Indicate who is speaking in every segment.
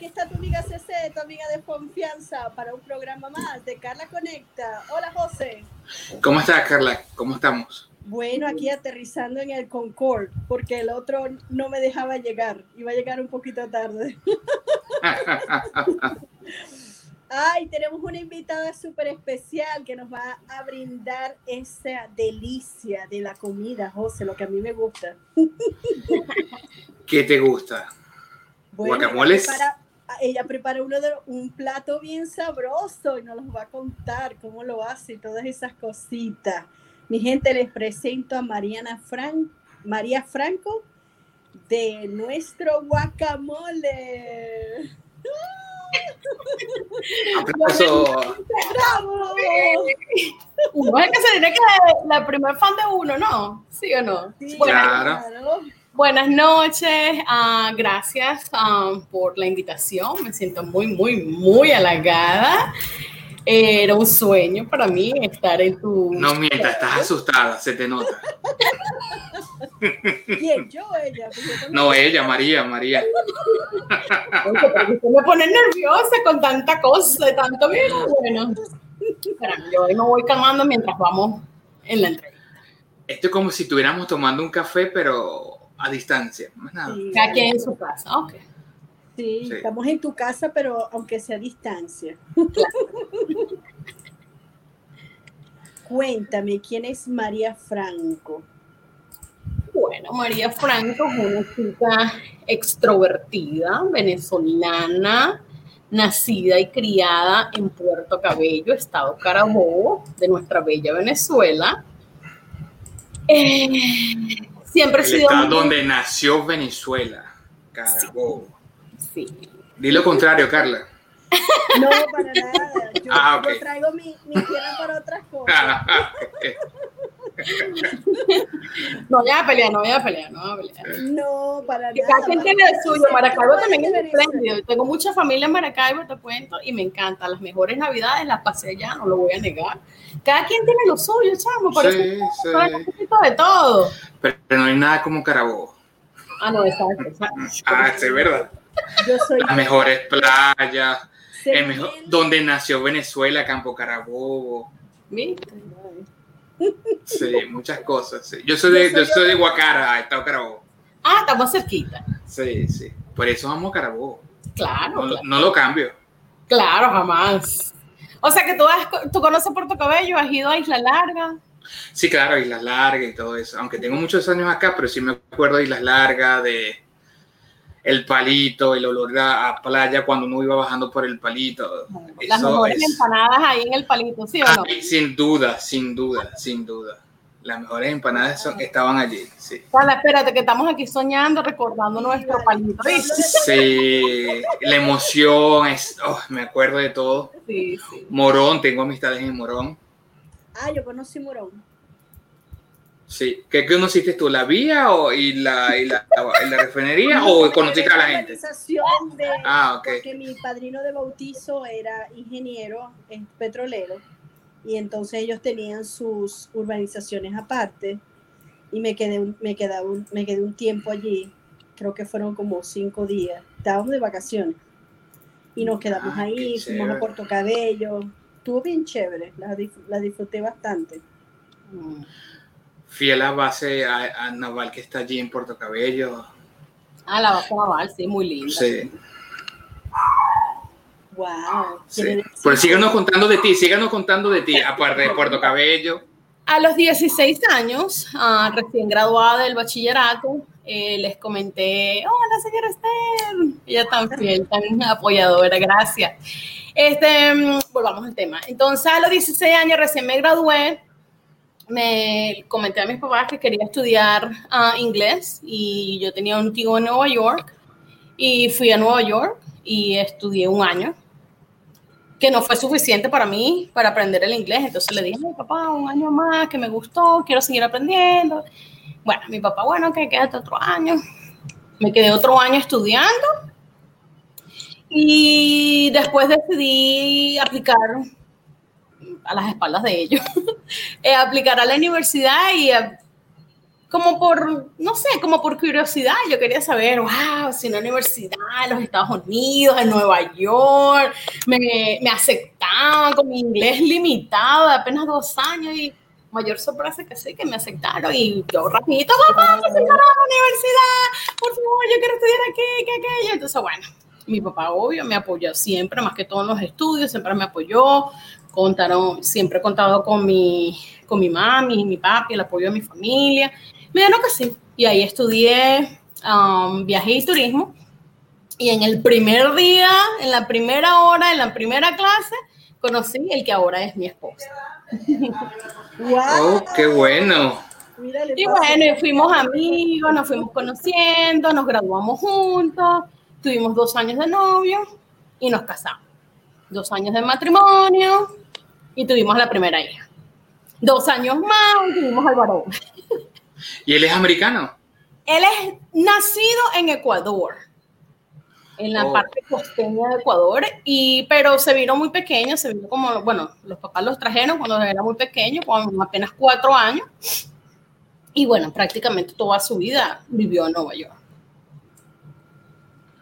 Speaker 1: aquí está tu amiga CC, tu amiga de confianza para un programa más de Carla Conecta. Hola José.
Speaker 2: ¿Cómo estás Carla? ¿Cómo estamos?
Speaker 1: Bueno, aquí aterrizando en el Concord, porque el otro no me dejaba llegar, iba a llegar un poquito tarde. Ay, tenemos una invitada súper especial que nos va a brindar esa delicia de la comida, José, lo que a mí me gusta.
Speaker 2: ¿Qué te gusta? ¿Guacamoles?
Speaker 1: Ella prepara, uno de, un plato bien sabroso y nos los va a contar cómo lo hace y todas esas cositas. Mi gente, les presento a Mariana Fran, María Franco de nuestro guacamole.
Speaker 3: Aplauso. ¡Bravo! Uno es que se tiene que la primer fan de uno, ¿no? ¿Sí o no?
Speaker 2: Sí, claro.
Speaker 3: Buenas noches, uh, gracias uh, por la invitación, me siento muy, muy, muy halagada. Era un sueño para mí estar en tu...
Speaker 2: No mientras estás asustada, se te nota.
Speaker 1: ¿Quién? ¿Yo o ella?
Speaker 2: No, ella, María, María.
Speaker 3: me pone nerviosa con tanta cosa, tanto bien. Bueno, yo ahí me voy calmando mientras vamos en la entrevista.
Speaker 2: Esto es como si estuviéramos tomando un café, pero a distancia. Más nada.
Speaker 3: Aquí en su casa, ok.
Speaker 1: Sí, estamos en tu casa, pero aunque sea a distancia. Cuéntame, ¿quién es María Franco?
Speaker 3: Bueno, María Franco es una chica extrovertida, venezolana, nacida y criada en Puerto Cabello, estado Carabobo, de nuestra bella Venezuela.
Speaker 2: Eh, siempre he sido... Estado donde nació Venezuela, Carabobo.
Speaker 3: Sí.
Speaker 2: Di lo contrario, Carla.
Speaker 1: No, para nada. Yo, ah, traigo mi, mi tierra para otras cosas. Ah,
Speaker 3: no voy a pelear, no voy a pelear, no voy a pelear.
Speaker 1: No, para nada.
Speaker 3: Cada quien tiene el suyo. Maracaibo también es espléndido. Tengo mucha familia en Maracaibo, te cuento, y me encanta. Las mejores navidades las pasé allá, no lo voy a negar. Cada quien tiene lo suyo, chamo. Por
Speaker 2: sí, eso sí.
Speaker 3: un poquito de todo.
Speaker 2: Pero, no hay nada como Carabobo.
Speaker 3: Ah, no, exacto.
Speaker 2: Ah, es verdad.
Speaker 1: Yo soy
Speaker 2: Las mejores playas, el mejor, donde nació Venezuela, Campo Carabobo.
Speaker 3: ¿Viste?
Speaker 2: Sí, muchas cosas. Yo soy de, yo soy de Guacara, Estado Carabobo.
Speaker 3: Ah, estamos cerquita.
Speaker 2: Sí, sí. Por eso vamos a Carabobo.
Speaker 3: Claro
Speaker 2: no, no, lo cambio.
Speaker 3: Claro, jamás. O sea que tú, has, tú conoces Puerto Cabello, has ido a Isla Larga.
Speaker 2: Sí, claro, Islas Largas y todo eso. Aunque tengo muchos años acá, pero sí me acuerdo de Islas Largas, de el palito, el olor a, playa cuando uno iba bajando por el palito.
Speaker 3: Las mejores empanadas ahí en el palito, ¿sí o no?
Speaker 2: sin duda, sin duda, sin duda. Las mejores empanadas estaban allí, sí.
Speaker 3: Vale, espérate, que estamos aquí soñando, recordando nuestro palito.
Speaker 2: Sí, la emoción, es, oh, me acuerdo de todo.
Speaker 3: Sí, sí.
Speaker 2: Morón, tengo amistades en Morón.
Speaker 1: Ah, yo conocí Morón.
Speaker 2: Sí. ¿Qué conociste tú? ¿La vía o, y, la, y, la, la refinería o conociste a la gente?
Speaker 1: De,
Speaker 2: ah, ok.
Speaker 1: Porque mi padrino de bautizo era ingeniero petrolero y entonces ellos tenían sus urbanizaciones aparte y me quedé, me, quedaba me quedé un tiempo allí, creo que fueron como cinco días, estábamos de vacaciones y nos quedamos ah, ahí, fuimos a Puerto Cabello, estuvo bien chévere, la, la disfruté bastante.
Speaker 2: Mm fiel a base a, naval que está allí en Puerto Cabello.
Speaker 3: Ah, la base naval, sí, muy linda.
Speaker 2: Sí.
Speaker 1: Wow.
Speaker 2: Sí. Pero síganos contando de ti, síganos contando de ti, aparte de Puerto Cabello.
Speaker 3: A los 16 años, uh, recién graduada del bachillerato, eh, les comenté, hola señora Esther, ella tan fiel, tan apoyadora, gracias. Este, mm, volvamos al tema. Entonces, a los 16 años recién me gradué, me comenté a mis papás que quería estudiar uh, inglés y yo tenía un tío en Nueva York y fui a Nueva York y estudié un año que no fue suficiente para mí para aprender el inglés. Entonces le dije a mi papá un año más que me gustó, quiero seguir aprendiendo. Bueno, mi papá, bueno, que quédate otro año. Me quedé otro año estudiando y después decidí aplicar a las espaldas de ellos, eh, aplicar a la universidad y como por, no sé, como por curiosidad. Yo quería saber, wow, si una universidad en los Estados Unidos, en Nueva York, me, me aceptaban con mi inglés limitado de apenas dos años y mayor sorpresa que sí, que me aceptaron y yo rapidito, papá, me aceptaron a la universidad, por favor, yo quiero estudiar aquí, que aquello. Entonces, bueno, mi papá, obvio, me apoyó siempre, más que todos los estudios, siempre me apoyó. Contaron, siempre he contado con mi, con mi mami, mi papi, el apoyo de mi familia. Me dijeron que sí. Y ahí estudié um, viaje y turismo. Y en el primer día, en la primera hora, en la primera clase, conocí el que ahora es mi esposo.
Speaker 2: ¡Wow! Oh, ¡Qué bueno!
Speaker 3: Y bueno, fuimos amigos, nos fuimos conociendo, nos graduamos juntos, tuvimos dos años de novio y nos casamos. Dos años de matrimonio y tuvimos la primera hija. Dos años más y tuvimos al varón.
Speaker 2: ¿Y él es americano?
Speaker 3: Él es nacido en Ecuador, en la oh. parte costeña de Ecuador, y, pero se vino muy pequeño, se vino como, bueno, los papás los trajeron cuando era muy pequeño, con apenas cuatro años, y bueno, prácticamente toda su vida vivió en Nueva York.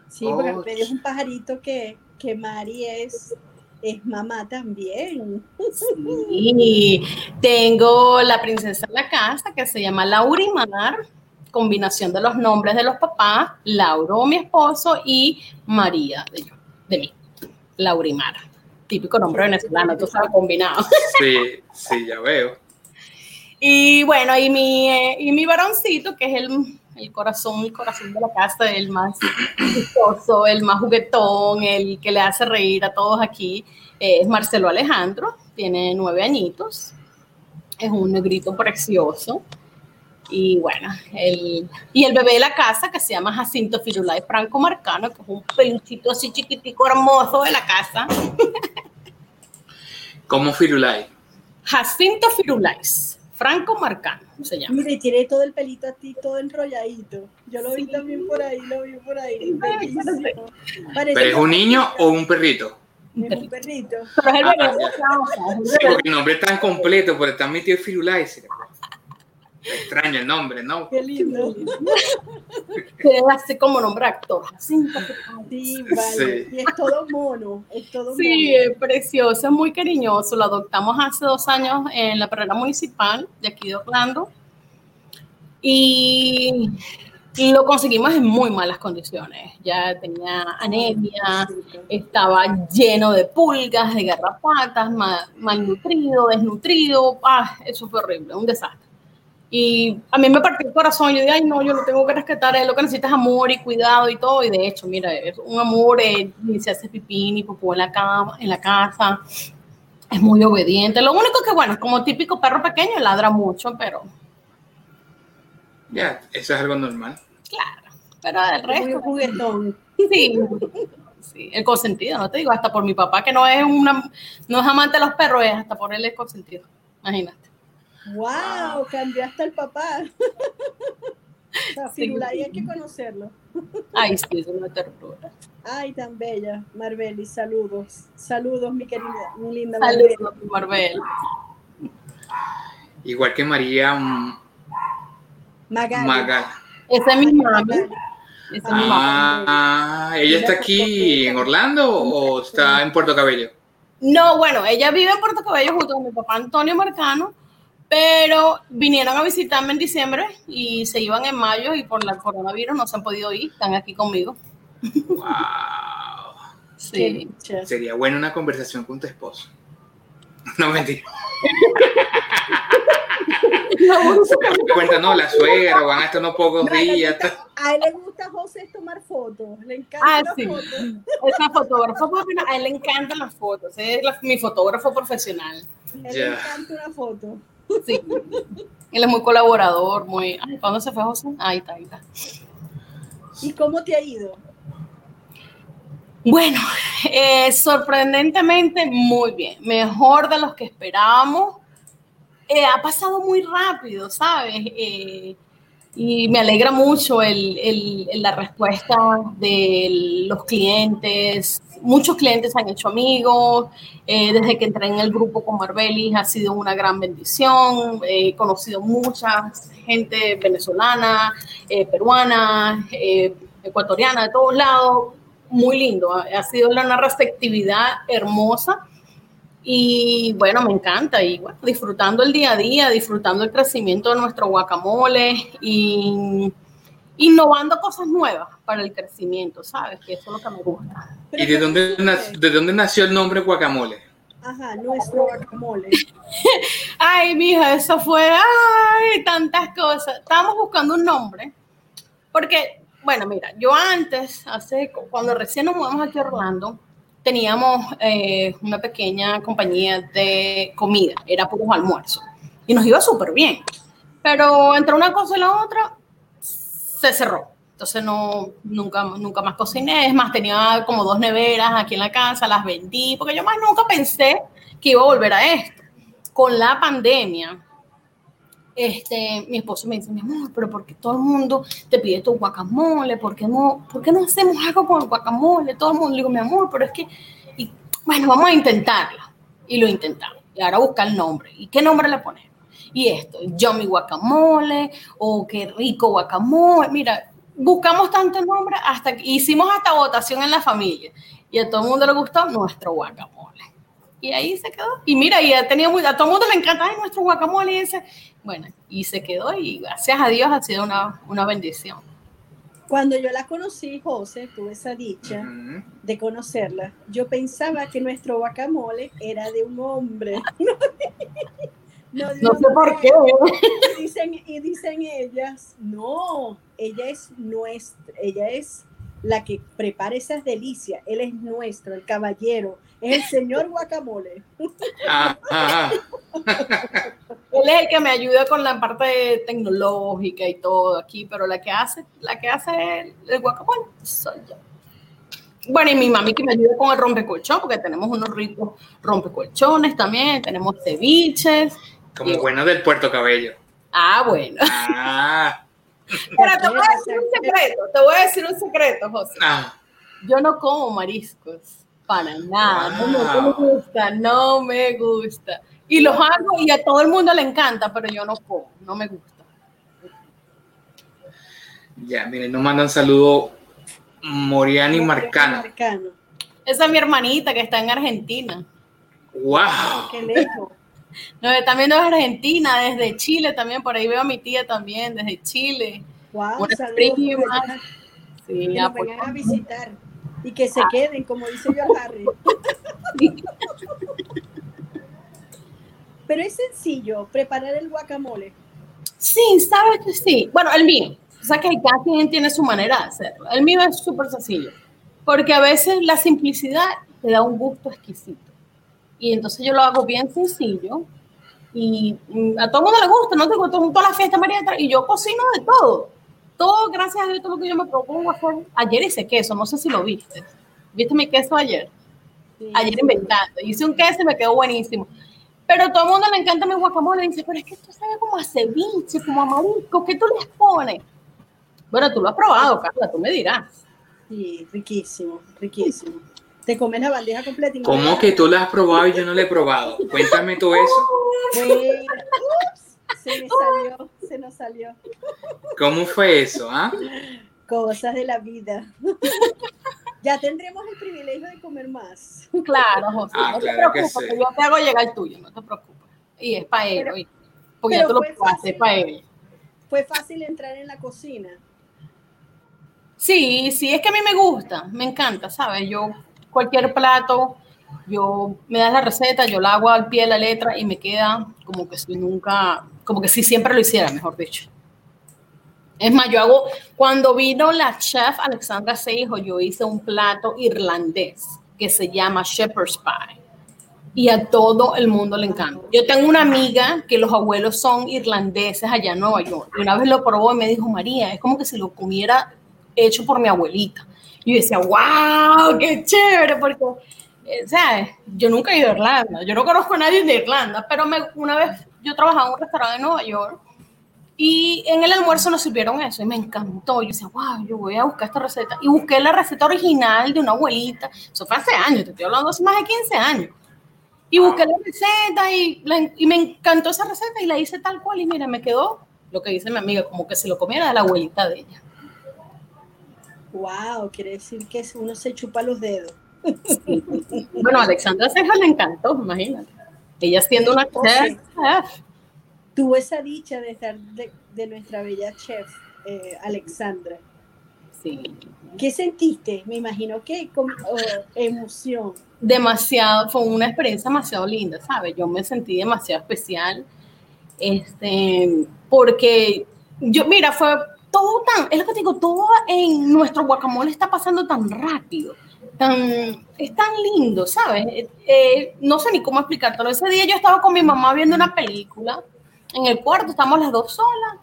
Speaker 1: Sí, porque oh. es un pajarito que, que Mari es es mamá también.
Speaker 3: Sí, tengo la princesa en la casa que se llama Laurimar, combinación de los nombres de los papás, Lauro, mi esposo, y María, de, yo, de mí, Laurimar. Típico nombre venezolano, tú sabes, combinado.
Speaker 2: Sí, sí, ya veo.
Speaker 3: Y bueno, y mi, eh, y mi varoncito, que es el el corazón, el corazón de la casa, el más chistoso, el más juguetón, el que le hace reír a todos aquí, es Marcelo Alejandro, tiene nueve añitos, es un negrito precioso. Y bueno, el, y el bebé de la casa que se llama Jacinto Firulay Franco Marcano, que es un peluchito así chiquitico hermoso de la casa.
Speaker 2: ¿Cómo Firulay?
Speaker 3: Jacinto Firulay Franco Marcano se llama.
Speaker 1: Mire, tiene todo el pelito a ti, todo enrolladito. Yo lo vi también por ahí, lo vi por ahí.
Speaker 2: ¿Pero es un niño o un perrito?
Speaker 1: Un perrito.
Speaker 3: Pero es el bebé.
Speaker 2: Ah, sí, porque el nombre es tan completo, pero está metido Firulais. Extraño el nombre, ¿no?
Speaker 1: Qué lindo.
Speaker 3: Que así como nombre actor.
Speaker 1: Sí, vale. Y es todo mono. Es todo
Speaker 3: sí, es precioso, es muy cariñoso. Lo adoptamos hace dos años en la perrera municipal de aquí de Orlando. Y lo conseguimos en muy malas condiciones. Ya tenía anemia, estaba lleno de pulgas, de garrapatas, mal, malnutrido, desnutrido. Ah, eso fue horrible, un desastre. Y a mí me partió el corazón. Yo dije, ay, no, yo lo tengo que rescatar. Es lo que necesitas amor y cuidado y todo. Y de hecho, mira, es un amor. Eh, ni se hace pipí ni popó en la, cama, en la casa. Es muy obediente. Lo único que, bueno, como típico perro pequeño, ladra mucho, pero.
Speaker 2: Ya, eso es algo normal.
Speaker 3: Claro. Pero el resto.
Speaker 1: Muy juguetón.
Speaker 3: Sí. Sí, el consentido, no te digo, hasta por mi papá que no es una, no es amante de los perros, es hasta por él es consentido. Imagínate.
Speaker 1: ¡Wow! Cambiaste al papá. sí. hay que conocerlo.
Speaker 3: Ay, sí, es una ternura.
Speaker 1: Ay, tan bella, Marbeli, saludos. Saludos, mi querida, mi linda
Speaker 3: Saludos, Marbel.
Speaker 2: Igual que María
Speaker 1: mm, Magal.
Speaker 2: Magal.
Speaker 3: Esa es mi mami.
Speaker 2: ah, ¿ella está aquí en Orlando o está en Puerto Cabello?
Speaker 3: No, bueno, ella vive en Puerto Cabello junto con mi papá Antonio Marcano pero vinieron a visitarme en diciembre y se iban en mayo y por la coronavirus no se han podido ir, están aquí conmigo.
Speaker 2: Wow. Sí. Sería buena una conversación con tu esposo. No mentira. no, cuenta, no, la suegra, van a estar unos pocos días.
Speaker 1: a él le gusta José tomar fotos, le encanta ah, sí. fotos.
Speaker 3: Es fotógrafo, a él le encantan las fotos, es mi fotógrafo profesional.
Speaker 1: Le encanta una foto.
Speaker 3: Sí. Él es muy colaborador, muy. ¿Cuándo se fue José? Ahí está, ahí está.
Speaker 1: ¿Y cómo te ha ido?
Speaker 3: Bueno, eh, sorprendentemente muy bien, mejor de los que esperábamos. Eh, ha pasado muy rápido, ¿sabes? Eh, y me alegra mucho el, el, la respuesta de los clientes. Muchos clientes han hecho amigos. Eh, desde que entré en el grupo con Marbelis ha sido una gran bendición. He conocido mucha gente venezolana, eh, peruana, eh, ecuatoriana, de todos lados. Muy lindo. Ha sido una receptividad hermosa y bueno, me encanta y bueno, disfrutando el día a día, disfrutando el crecimiento de nuestro guacamole y innovando cosas nuevas para el crecimiento, ¿sabes? Que eso es lo que me gusta.
Speaker 2: ¿Y de dónde, de dónde nació el nombre guacamole?
Speaker 1: Ajá, nuestro guacamole.
Speaker 3: ay, mija, eso fue, ay, tantas cosas. Estábamos buscando un nombre, porque, bueno, mira, yo antes, hace, cuando recién nos mudamos aquí a Orlando, teníamos eh, una pequeña compañía de comida, era puro almuerzo, y nos iba súper bien. Pero entre una cosa y la otra, se cerró. Entonces no, nunca, nunca más cociné. Es más, tenía como dos neveras aquí en la casa, las vendí, porque yo más nunca pensé que iba a volver a esto. Con la pandemia, este, mi esposo me dice, mi amor, pero ¿por qué todo el mundo te pide tu guacamole? ¿Por qué no, por qué no hacemos algo con el guacamole? Todo el mundo le digo, mi amor, pero es que, y, bueno, vamos a intentarlo. Y lo intentamos. Y ahora busca el nombre. ¿Y qué nombre le ponemos? Y esto, Yummy Guacamole, o qué rico guacamole. Mira, buscamos tantos nombres hasta que hicimos hasta votación en la familia. Y a todo el mundo le gustó nuestro guacamole. Y ahí se quedó. Y mira, y ha tenido muy, a todo el mundo le encanta nuestro guacamole y ese. Bueno, y se quedó y gracias a Dios ha sido una, una bendición.
Speaker 1: Cuando yo la conocí, José, tuve esa dicha de conocerla, yo pensaba que nuestro guacamole era de un hombre.
Speaker 3: no, no sé por qué.
Speaker 1: Y dicen, y dicen ellas, no, ella es nuestra, ella es la que prepara esas delicias. Él es nuestro, el caballero, es el señor guacamole. Ah, ah,
Speaker 3: ah. Él es el que me ayuda con la parte tecnológica y todo aquí, pero la que hace, la que hace el, guacamole soy yo. Bueno, y mi mami que me ayuda con el rompecolchón, porque tenemos unos ricos rompecolchones también, tenemos ceviches.
Speaker 2: Como bueno del Puerto Cabello.
Speaker 3: Ah, bueno. Ah. Pero te voy a decir un secreto, te voy a decir un secreto, José. Ah. Yo no como mariscos, para nada, no, me gusta, no me gusta. Y los hago y a todo el mundo le encanta, pero yo no como, no me gusta.
Speaker 2: Ya, miren, nos mandan saludo Moriani Marcano.
Speaker 3: Esa es mi hermanita que está en Argentina.
Speaker 2: ¡Wow! ¡Qué lejos!
Speaker 3: No, también de Argentina, desde Chile también, por ahí veo a mi tía también, desde Chile.
Speaker 1: Wow, saludos. Sí, que nos vengan a visitar y que se queden, como dice yo Harry. Pero es sencillo preparar el guacamole.
Speaker 3: Sí, sabes que sí. Bueno, el mío. O sea que cada quien tiene su manera de hacerlo. El mío es súper sencillo. Porque a veces la simplicidad te da un gusto exquisito. Y entonces yo lo hago bien sencillo y mm, a todo el mundo le gusta, no tengo toda la fiesta María y yo cocino de todo. Todo, gracias a Dios, todo lo que yo me propongo hacer. Ayer hice queso, no sé si lo viste. ¿Viste mi queso ayer? Ayer inventando. Hice un queso y me quedó buenísimo. Pero a todo el mundo le encanta mi guacamole. Dice, pero es que esto sabe como a ceviche, como a marisco. ¿Qué tú les pones? Bueno, tú lo has probado, Carla, tú me dirás.
Speaker 1: Sí, riquísimo, riquísimo te comes la bandeja completa.
Speaker 2: ¿Cómo que tú la has probado y yo no la he probado? Cuéntame todo eso.
Speaker 1: se me salió, se nos salió.
Speaker 2: ¿Cómo fue eso? Ah?
Speaker 1: Cosas de la vida. ya tendremos el privilegio de comer más.
Speaker 3: Claro, José. Ah, no claro te preocupes, que yo te hago llegar el tuyo, no te preocupes. Y es para él, porque ya tú lo probaste, es para él.
Speaker 1: Fue fácil entrar en la cocina.
Speaker 3: Sí, sí, es que a mí me gusta, me encanta, ¿sabes? Yo cualquier plato, yo me das la receta, yo la hago al pie de la letra y me queda como que si nunca, como que si siempre lo hiciera, mejor dicho. Es más, yo hago, cuando vino la chef Alexandra Seijo, yo hice un plato irlandés que se llama Shepherd's Pie. Y a todo el mundo le encanta. Yo tengo una amiga que los abuelos son irlandeses allá en Nueva York. Y una vez lo probó y me dijo, María, es como que si lo comiera hecho por mi abuelita. Yo decía, wow, qué chévere, porque, eh, sea, yo nunca he ido a Irlanda, yo no conozco a nadie de Irlanda, pero me, una vez yo trabajaba en un restaurante en Nueva York Y en el almuerzo nos sirvieron eso y me encantó. Yo decía, wow, yo voy a buscar esta receta. Y busqué la receta original de una abuelita. Eso fue hace años, te estoy hablando hace más de 15 años. Y busqué la receta y, y me encantó esa receta y la hice tal cual. Y mira, me quedó lo que dice mi amiga, como que se lo comiera de la abuelita de ella.
Speaker 1: Wow, quiere decir que uno se chupa los dedos.
Speaker 3: Bueno, a Alexandra Ceja le encantó, imagínate. Ella siendo una chef.
Speaker 1: Tuvo esa dicha de estar de, nuestra bella chef, eh, Alexandra.
Speaker 3: Sí.
Speaker 1: ¿Qué sentiste? Me imagino que con emoción.
Speaker 3: Demasiado, fue una experiencia demasiado linda, ¿sabes? Yo me sentí demasiado especial. Este, porque yo, mira, fue todo tan, es lo que digo, todo en nuestro guacamole está pasando tan rápido, tan, es tan lindo, ¿sabes? Eh, eh, no sé ni cómo explicártelo. Ese día yo estaba con mi mamá viendo una película en el cuarto, estamos las dos solas,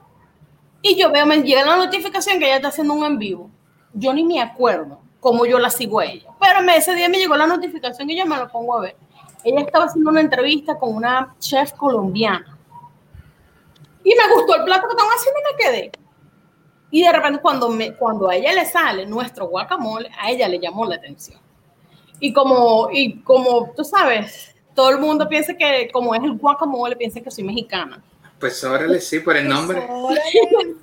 Speaker 3: y yo veo, me llega la notificación que ella está haciendo un en vivo. Yo ni me acuerdo cómo yo la sigo a ella, pero ese día me llegó la notificación y yo me lo pongo a ver. Ella estaba haciendo una entrevista con una chef colombiana. Y me gustó el plato que estaban haciendo y me quedé. Y de repente cuando, me, cuando a ella le sale nuestro guacamole, a ella le llamó la atención. Y como, y como tú sabes, todo el mundo piensa que como es el guacamole, piensa que soy mexicana.
Speaker 2: Pues órale, sí, por el nombre.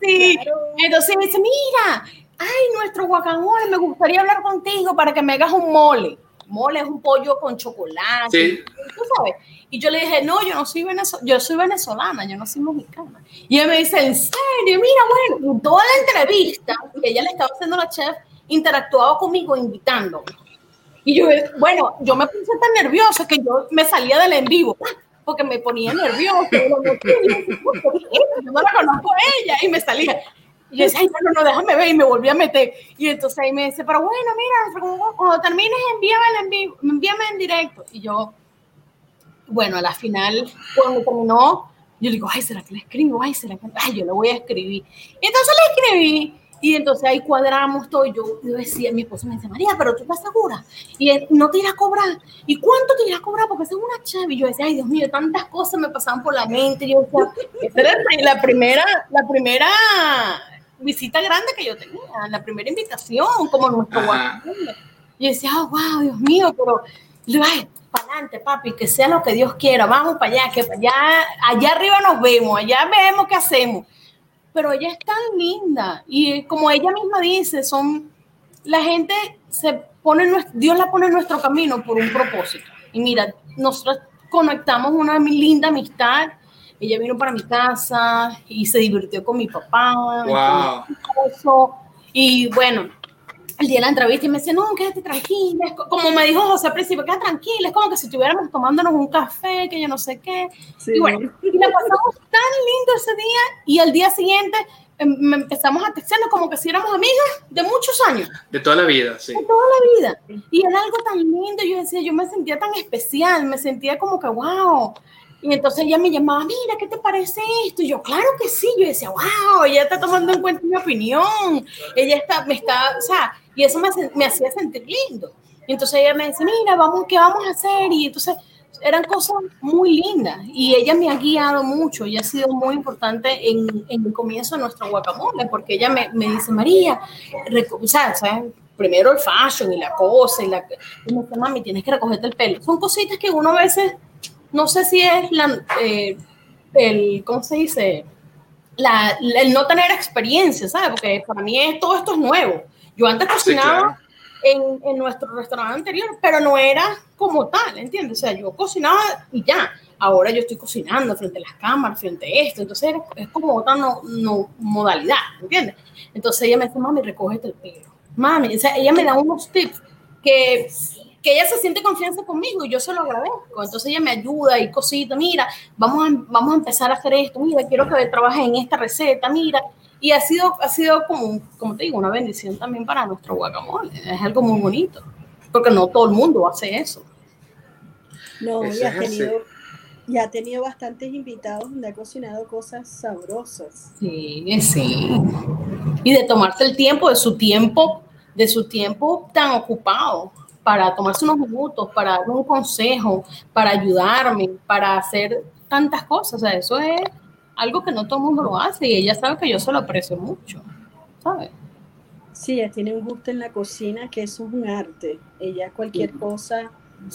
Speaker 3: sí, entonces me dice, mira, ay, nuestro guacamole, me gustaría hablar contigo para que me hagas un mole. Mole es un pollo con chocolate, sí. tú sabes. Y yo le dije, no, yo no soy venezolana, yo soy venezolana, yo no soy mexicana. Y ella me dice, ¿en serio? Mira, bueno, toda la entrevista que ella le estaba haciendo a la chef, interactuaba conmigo invitándome. Y yo, bueno, yo me puse tan nerviosa que yo me salía del en vivo porque me ponía nerviosa. Yo no la conozco a ella y me salía. Y yo decía, ay, no, no, déjame ver y me volví a meter. Y entonces ahí me dice, pero bueno, mira, cuando termines, envíame en vivo, envíame en directo. Y yo, bueno, a la final, cuando terminó, yo le digo, ay, ¿será que le escribo? Ay, ¿será que ay, yo le voy a escribir? Y entonces le escribí. Y entonces ahí cuadramos todo. Yo, yo decía, mi esposo me dice, María, pero tú estás segura. Y él, no te irá a cobrar. ¿Y cuánto te irá a cobrar? Porque es una chave. Y yo decía, ay, Dios mío, tantas cosas me pasaban por la mente. Y yo esta era la primera, la primera visita grande que yo tenía, la primera invitación, como nuestro Y decía, oh, wow, Dios mío, pero para adelante, papi, que sea lo que Dios quiera, vamos para allá, que allá, allá arriba nos vemos, allá vemos qué hacemos. Pero ella es tan linda y como ella misma dice, son la gente se pone, Dios la pone en nuestro camino por un propósito. Y mira, nosotros conectamos una linda amistad. Ella vino para mi casa y se divirtió con mi papá.
Speaker 2: Wow.
Speaker 3: y bueno, el día de la entrevista y me dice, no, quédate tranquila. Como me dijo José al principio, quédate tranquila. Es como que si estuviéramos tomándonos un café, que yo no sé qué. Y bueno, y la pasamos tan lindo ese día y al día siguiente em, empezamos a textearnos como que si éramos amigas de muchos años.
Speaker 2: De toda la vida, sí.
Speaker 3: De toda la vida. Y era algo tan lindo. Yo decía, yo me sentía tan especial, me sentía como que, wow. Y entonces ella me llamaba, mira, ¿qué te parece esto? Y yo, claro que sí. Yo decía, wow, ella está tomando en cuenta mi opinión. Ella está, me está, o sea, y eso me, me hacía sentir lindo. Y entonces ella me dice, mira, vamos, ¿qué vamos a hacer? Y entonces eran cosas muy lindas y ella me ha guiado mucho y ha sido muy importante en, en el comienzo de nuestro guacamole porque ella me, me dice, María, o sea, primero el fashion y la cosa y la... Y me dice, mami, tienes que recogerte el pelo. Son cositas que uno a veces, no sé si es la, eh, el, ¿cómo se dice? La, el no tener experiencia, ¿sabes? Porque para mí es, todo esto es nuevo. Yo antes cocinaba en, en, nuestro restaurante anterior, pero no era como tal, ¿entiendes? O sea, yo cocinaba y ya. Ahora yo estoy cocinando frente a las cámaras, frente a esto. Entonces es como otra no, no, modalidad, ¿entiendes? Entonces ella me dice, mami, recógete el pelo. Mami, o sea, ella me da unos tips que que ella se siente confianza conmigo y yo se lo agradezco. Entonces ella me ayuda y cosita, mira, vamos a, vamos a empezar a hacer esto, mira, quiero que trabaje en esta receta, mira, y ha sido, ha sido como, como te digo, una bendición también para nuestro guacamole. Es algo muy bonito, porque no todo el mundo hace eso.
Speaker 1: No, y ha, tenido, y ha tenido bastantes invitados donde ha cocinado cosas sabrosas.
Speaker 3: Sí, sí. Y de tomarse el tiempo, de su tiempo, de su tiempo tan ocupado para tomarse unos minutos, para darme un consejo, para ayudarme, para hacer tantas cosas. O sea, eso es algo que no todo el mundo lo hace y ella sabe que yo se lo aprecio mucho, ¿sabes?
Speaker 1: Sí, ella tiene un gusto en la cocina que eso es un arte. Ella cualquier cosa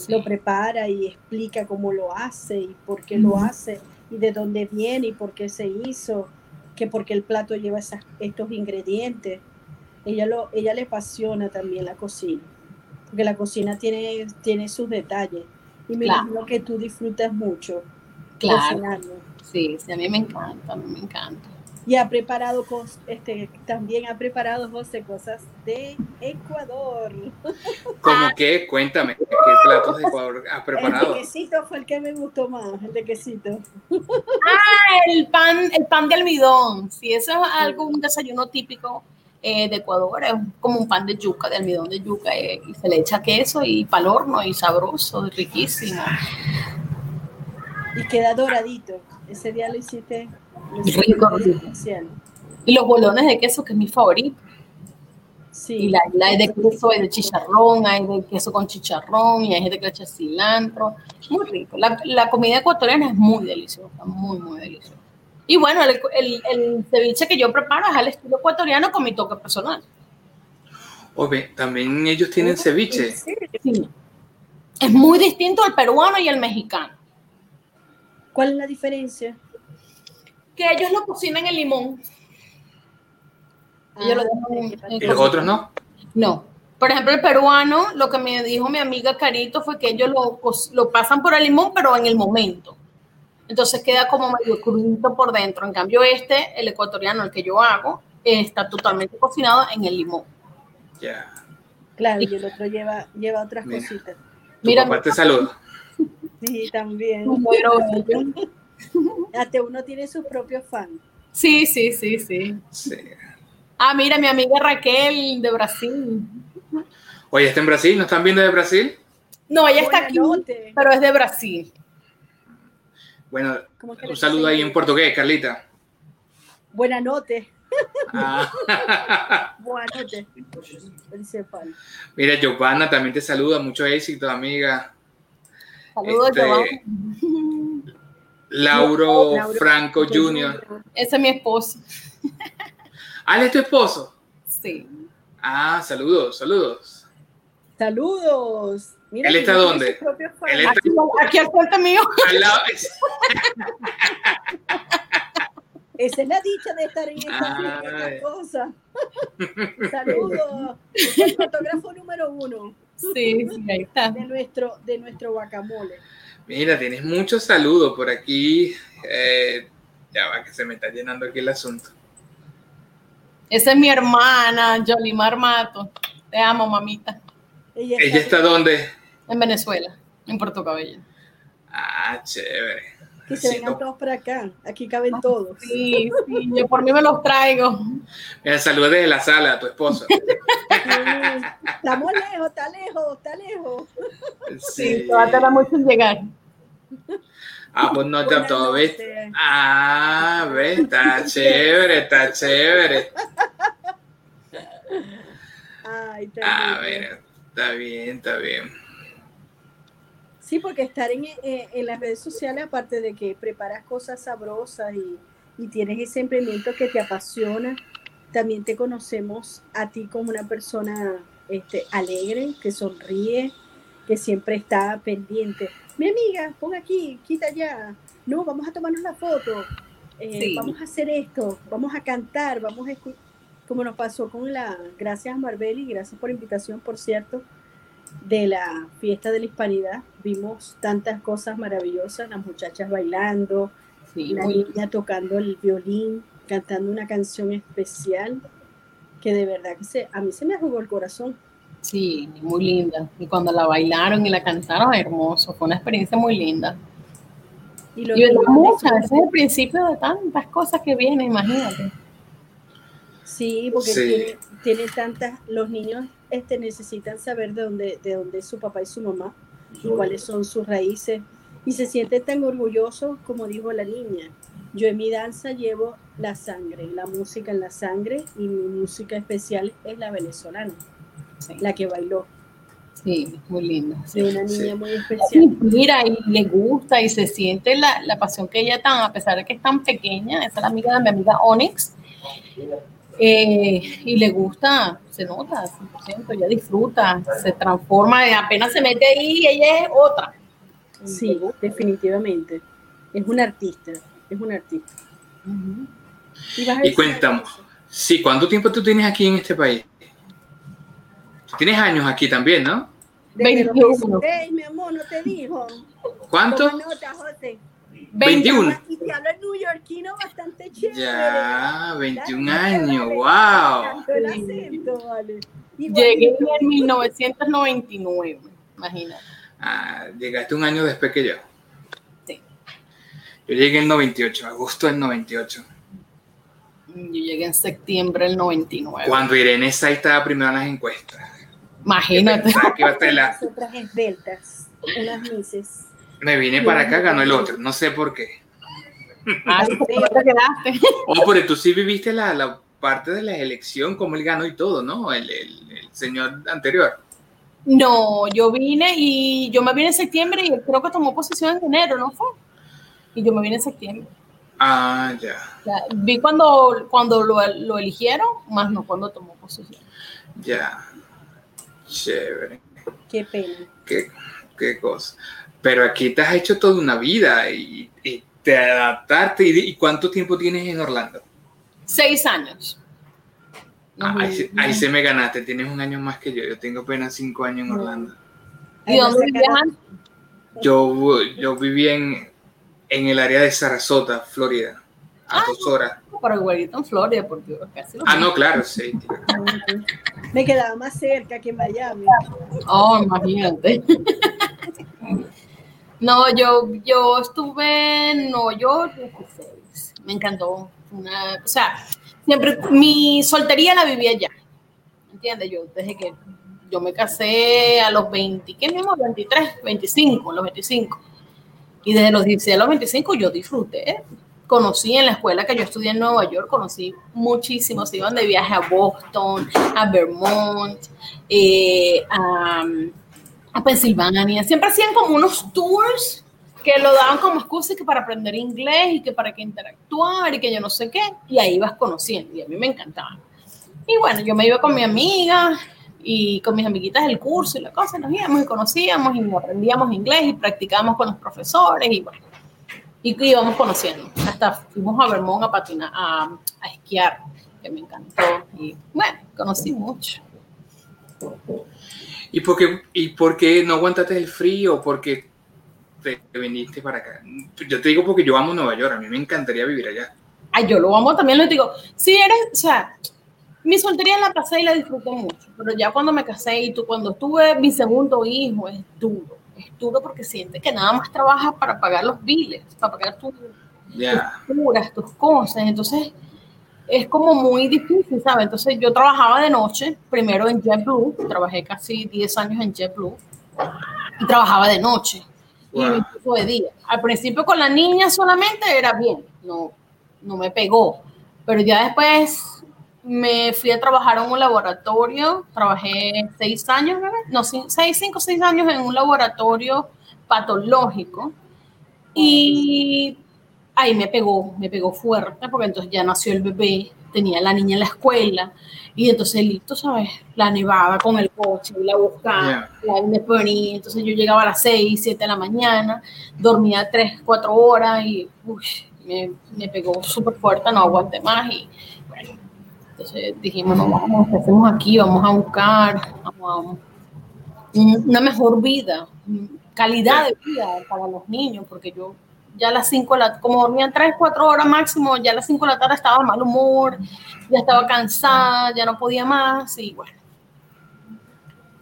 Speaker 1: lo prepara y explica cómo lo hace y por qué lo hace y de dónde viene y por qué se hizo, que porque el plato lleva estos ingredientes. Ella, lo, ella le apasiona también la cocina, porque la cocina tiene, tiene sus detalles y me imagino que tú disfrutas mucho
Speaker 3: cocinando. Sí, sí, a mí me encanta, a mí me encanta
Speaker 1: y ha preparado este también ha preparado José cosas de Ecuador.
Speaker 2: ¿Cómo qué? Cuéntame, ¿qué platos de Ecuador has preparado?
Speaker 1: El de quesito fue el que me gustó más, el de quesito.
Speaker 3: Ah, el pan, el pan de almidón. Sí, eso es algo, un desayuno típico eh, de Ecuador, es como un pan de yuca, de almidón de yuca, eh, y se le echa queso y pal horno y sabroso, riquísimo.
Speaker 1: Y queda doradito. Ese día lo hiciste
Speaker 3: y los bolones de queso, que es mi favorito. Sí. Y la, hay de queso, hay de chicharrón, hay de queso con chicharrón, y hay gente que le echa cilantro. Muy rico. La, la, comida ecuatoriana es muy deliciosa, muy, muy deliciosa. Y bueno, el, el, el, ceviche que yo preparo es al estilo ecuatoriano con mi toque personal.
Speaker 2: Oye, también ellos tienen ceviche. Sí.
Speaker 3: Es muy distinto al peruano y al mexicano.
Speaker 1: ¿Cuál es la diferencia?
Speaker 3: que ellos lo cocinan en limón.
Speaker 2: ¿Y los otros no?
Speaker 3: No. Por ejemplo, el peruano, lo que me dijo mi amiga Carito fue que ellos lo, lo pasan por el limón, pero en el momento. Entonces queda como medio crudito por dentro. En cambio, este, el ecuatoriano, el que yo hago, está totalmente cocinado en el limón.
Speaker 2: Ya.
Speaker 1: Claro, y el otro lleva, lleva otras cositas.
Speaker 2: Mira, papá te saludo.
Speaker 1: Sí, también. Hasta uno tiene su propio fan.
Speaker 3: Sí, sí, sí, sí, Ah, mira, mi amiga Raquel de Brasil.
Speaker 2: Oye, ¿está en Brasil? ¿No están viendo de Brasil?
Speaker 3: No, ella está aquí, pero es de Brasil.
Speaker 2: Bueno, un saludo ahí en portugués, Carlita.
Speaker 1: Buenas noches. Ah. Buenas noches.
Speaker 2: Mira, Giovanna también te saluda, mucho éxito, amiga.
Speaker 3: Saludos, este, Giovanna.
Speaker 2: Lauro, Franco Jr.
Speaker 3: Ese es mi esposo.
Speaker 2: ¿Ah, es tu esposo?
Speaker 3: Sí.
Speaker 2: Ah, saludos, saludos.
Speaker 1: Saludos.
Speaker 2: Mira, ¿Él está dónde?
Speaker 3: Él está... Aquí, aquí al frente mío. Al lado.
Speaker 1: Esa es la dicha de estar en esta, cosa. Saludos. El fotógrafo número uno.
Speaker 3: Sí, sí, ahí está.
Speaker 1: De nuestro, de nuestro guacamole.
Speaker 2: Mira, tienes muchos saludos por aquí. Eh, ya va, que se me está llenando aquí el asunto.
Speaker 3: Esa es mi hermana, Jolimar Mato. Te amo, mamita.
Speaker 2: ¿Ella, está dónde?
Speaker 3: En Venezuela, en Puerto Cabello.
Speaker 2: Ah, chévere.
Speaker 1: Que se vengan todos para acá. Aquí caben ah, todos.
Speaker 3: Sí, sí, yo por mí me los traigo.
Speaker 2: Mira, saludos desde la sala a tu esposo.
Speaker 1: estamos lejos, está lejos, está lejos.
Speaker 3: Sí, te va a tardar mucho en llegar.
Speaker 2: Ah, pues no te todo, ¿ves? Ah, ves, está chévere, está chévere.
Speaker 1: Ay, está
Speaker 2: ah, ver, está bien, está bien.
Speaker 1: Sí, porque estar en, eh, en, las redes sociales, aparte de que preparas cosas sabrosas y, y tienes ese emprendimiento que te apasiona, también te conocemos a ti como una persona este, alegre, que sonríe, que siempre está pendiente. Mi amiga, pon aquí, quita ya. No, vamos a tomarnos la foto. Eh, vamos a hacer esto, vamos a cantar, vamos a escuchar. Como nos pasó con la, gracias Marbeli, gracias por invitación, por cierto, de la fiesta de la hispanidad. Vimos tantas cosas maravillosas, las muchachas bailando, la niña tocando el violín, cantando una canción especial, que de verdad que se, a mí se me jugó el corazón.
Speaker 3: Sí, muy linda. Y cuando la bailaron y la cantaron, hermoso. Fue una experiencia muy linda. Y, lo muchas, es el principio de tantas cosas que vienen, imagínate.
Speaker 1: Sí, porque Tiene, tantas, los niños este, necesitan saber de dónde, de dónde es su papá y su mamá y cuáles son sus raíces. Y se siente tan orgulloso como dijo la niña. Yo en mi danza llevo la sangre, la música en la sangre y mi música especial es la venezolana la que bailó.
Speaker 3: Sí, muy linda.
Speaker 1: Sí, una niña muy especial.
Speaker 3: Mira, y le gusta y se siente la, la, pasión que ella tan, a pesar de que es tan pequeña, esa es la amiga de mi amiga Onyx, eh, y le gusta, se nota, 100%, ella disfruta, se transforma, apenas se mete ahí, ella es otra.
Speaker 1: Sí, definitivamente. Es un artista, es un artista. Uh
Speaker 2: -huh. Y, y cuéntame, sí, ¿cuánto tiempo tú tienes aquí en este país? Tienes años aquí también, ¿no?
Speaker 3: 21.
Speaker 1: Ey, mi amor, no te dijo.
Speaker 2: ¿Cuánto?
Speaker 1: Nota, José.
Speaker 2: 21.
Speaker 1: Y te habla neoyorquino bastante chévere.
Speaker 2: Ya, 21 años, wow.
Speaker 1: El acento, vale.
Speaker 3: Llegué en 1999, imagínate.
Speaker 2: Ah, llegaste un año después que yo.
Speaker 3: Sí.
Speaker 2: Yo llegué en 98, agosto del 98.
Speaker 3: Yo llegué en septiembre del 99.
Speaker 2: Cuando Irene Say estaba primero en las encuestas.
Speaker 3: Imagínate.
Speaker 2: Que iba a la...
Speaker 1: Nosotras esbeltas, unas mises.
Speaker 2: Me vine para acá, ganó el otro, no sé por qué.
Speaker 3: Ah, te quedaste.
Speaker 2: Oh, pero tú sí viviste la, la parte de la elección, como él ganó y todo, ¿no? El, el, el, señor anterior.
Speaker 3: No, yo vine y yo me vine en septiembre y creo que tomó posición en enero, ¿no fue? Y yo me vine en septiembre.
Speaker 2: Ah, ya.
Speaker 3: ya vi cuando, cuando lo, lo, eligieron, más no cuando tomó posición.
Speaker 2: Ya. Chévere.
Speaker 1: Qué pena.
Speaker 2: Qué, qué cosa. Pero aquí te has hecho toda una vida y, y te adaptaste. Y, ¿Y, cuánto tiempo tienes en Orlando?
Speaker 3: Seis años.
Speaker 2: Ah, ahí, ahí, se me ganaste, tienes un año más que yo. Yo tengo apenas cinco años en Orlando.
Speaker 3: ¿Y dónde vivías?
Speaker 2: Yo, yo viví en, en el área de Sarasota, Florida, a
Speaker 3: Ah,
Speaker 2: dos horas.
Speaker 3: Pero igualito en Florida, porque casi lo
Speaker 2: Ah, no, claro, sí.
Speaker 1: Me quedaba más cerca que en Miami.
Speaker 3: Oh, imagínate. No, yo, yo estuve en Nueva York 16. Me encantó. Una, o sea, siempre mi soltería la vivía allá. ¿Entiendes? Yo desde que yo me casé a los 20, ¿qué mismo? 23, 25, los 25. Y desde los 16 a los 25 yo disfruté. Conocí en la escuela que yo estudié en Nueva York, conocí muchísimos. Iban de viaje a Boston, a Vermont, eh, a a Pensilvania. Siempre hacían como unos tours que lo daban como excusa que para aprender inglés y que para que interactuar y que yo no sé qué. Y ahí vas conociendo y a mí me encantaba. Y bueno, yo me iba con mi amiga y con mis amiguitas del curso y la cosa, nos íbamos y conocíamos y aprendíamos inglés y practicábamos con los profesores y bueno, y íbamos conociendo. Hasta fuimos a Vermont a patinar, a, a esquiar, que me encantó. Y bueno, conocí mucho.
Speaker 2: ¿Y por, qué, ¿Y por qué no aguantaste el frío? Porque te viniste para acá. Yo te digo porque yo amo Nueva York, a mí me encantaría vivir allá.
Speaker 3: Ay, yo lo amo también, lo digo. Si eres, o sea, mi soltería la pasé y la disfruté mucho, pero ya cuando me casé y tú, cuando tuve mi segundo hijo, es duro. Es duro porque sientes que nada más trabajas para pagar los biles, para pagar tu,
Speaker 2: yeah.
Speaker 3: tus curas, tus cosas. Entonces, es como muy difícil, ¿sabes? Entonces yo trabajaba de noche, primero en JetBlue, trabajé casi 10 años en JetBlue, y trabajaba de noche, wow. y de día. Al principio con la niña solamente era bien, no, no me pegó, pero ya después me fui a trabajar en un laboratorio, trabajé 6 años, ¿verdad? no, 6, 5, 6 años en un laboratorio patológico, y ahí me pegó, me pegó fuerte, porque entonces ya nació el bebé, tenía la niña en la escuela, y entonces listo, ¿sabes? La nevaba con el coche, la buscaba, yeah. la ponía, entonces yo llegaba a las 6, 7 de la mañana, dormía 3, 4 horas, y uy, me, me, pegó súper fuerte, no aguanté más, y entonces dijimos, no, vamos, ¿qué hacemos aquí? Vamos a buscar vamos a, una mejor vida, calidad de vida para los niños, porque yo ya a las 5 de la como dormían 3, 4 horas máximo, ya a las 5 de la tarde estaba mal humor, ya estaba cansada, ya no podía más y bueno.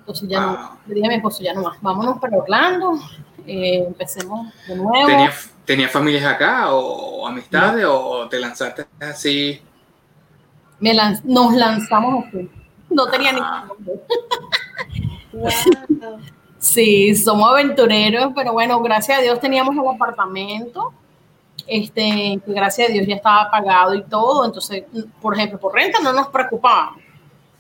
Speaker 3: Entonces ya no, le dije a mi esposo, ya no más, vámonos para Orlando, eh, empecemos de nuevo.
Speaker 2: ¿Tenías tenía familias acá o, o amistades no. o te lanzaste así?
Speaker 3: Me lanz, nos lanzamos así. No tenía
Speaker 2: Ah.
Speaker 3: ni wow. Sí, somos aventureros, pero bueno, gracias a Dios teníamos el apartamento, este, que gracias a Dios ya estaba pagado y todo, entonces, por ejemplo, por renta no nos preocupábamos,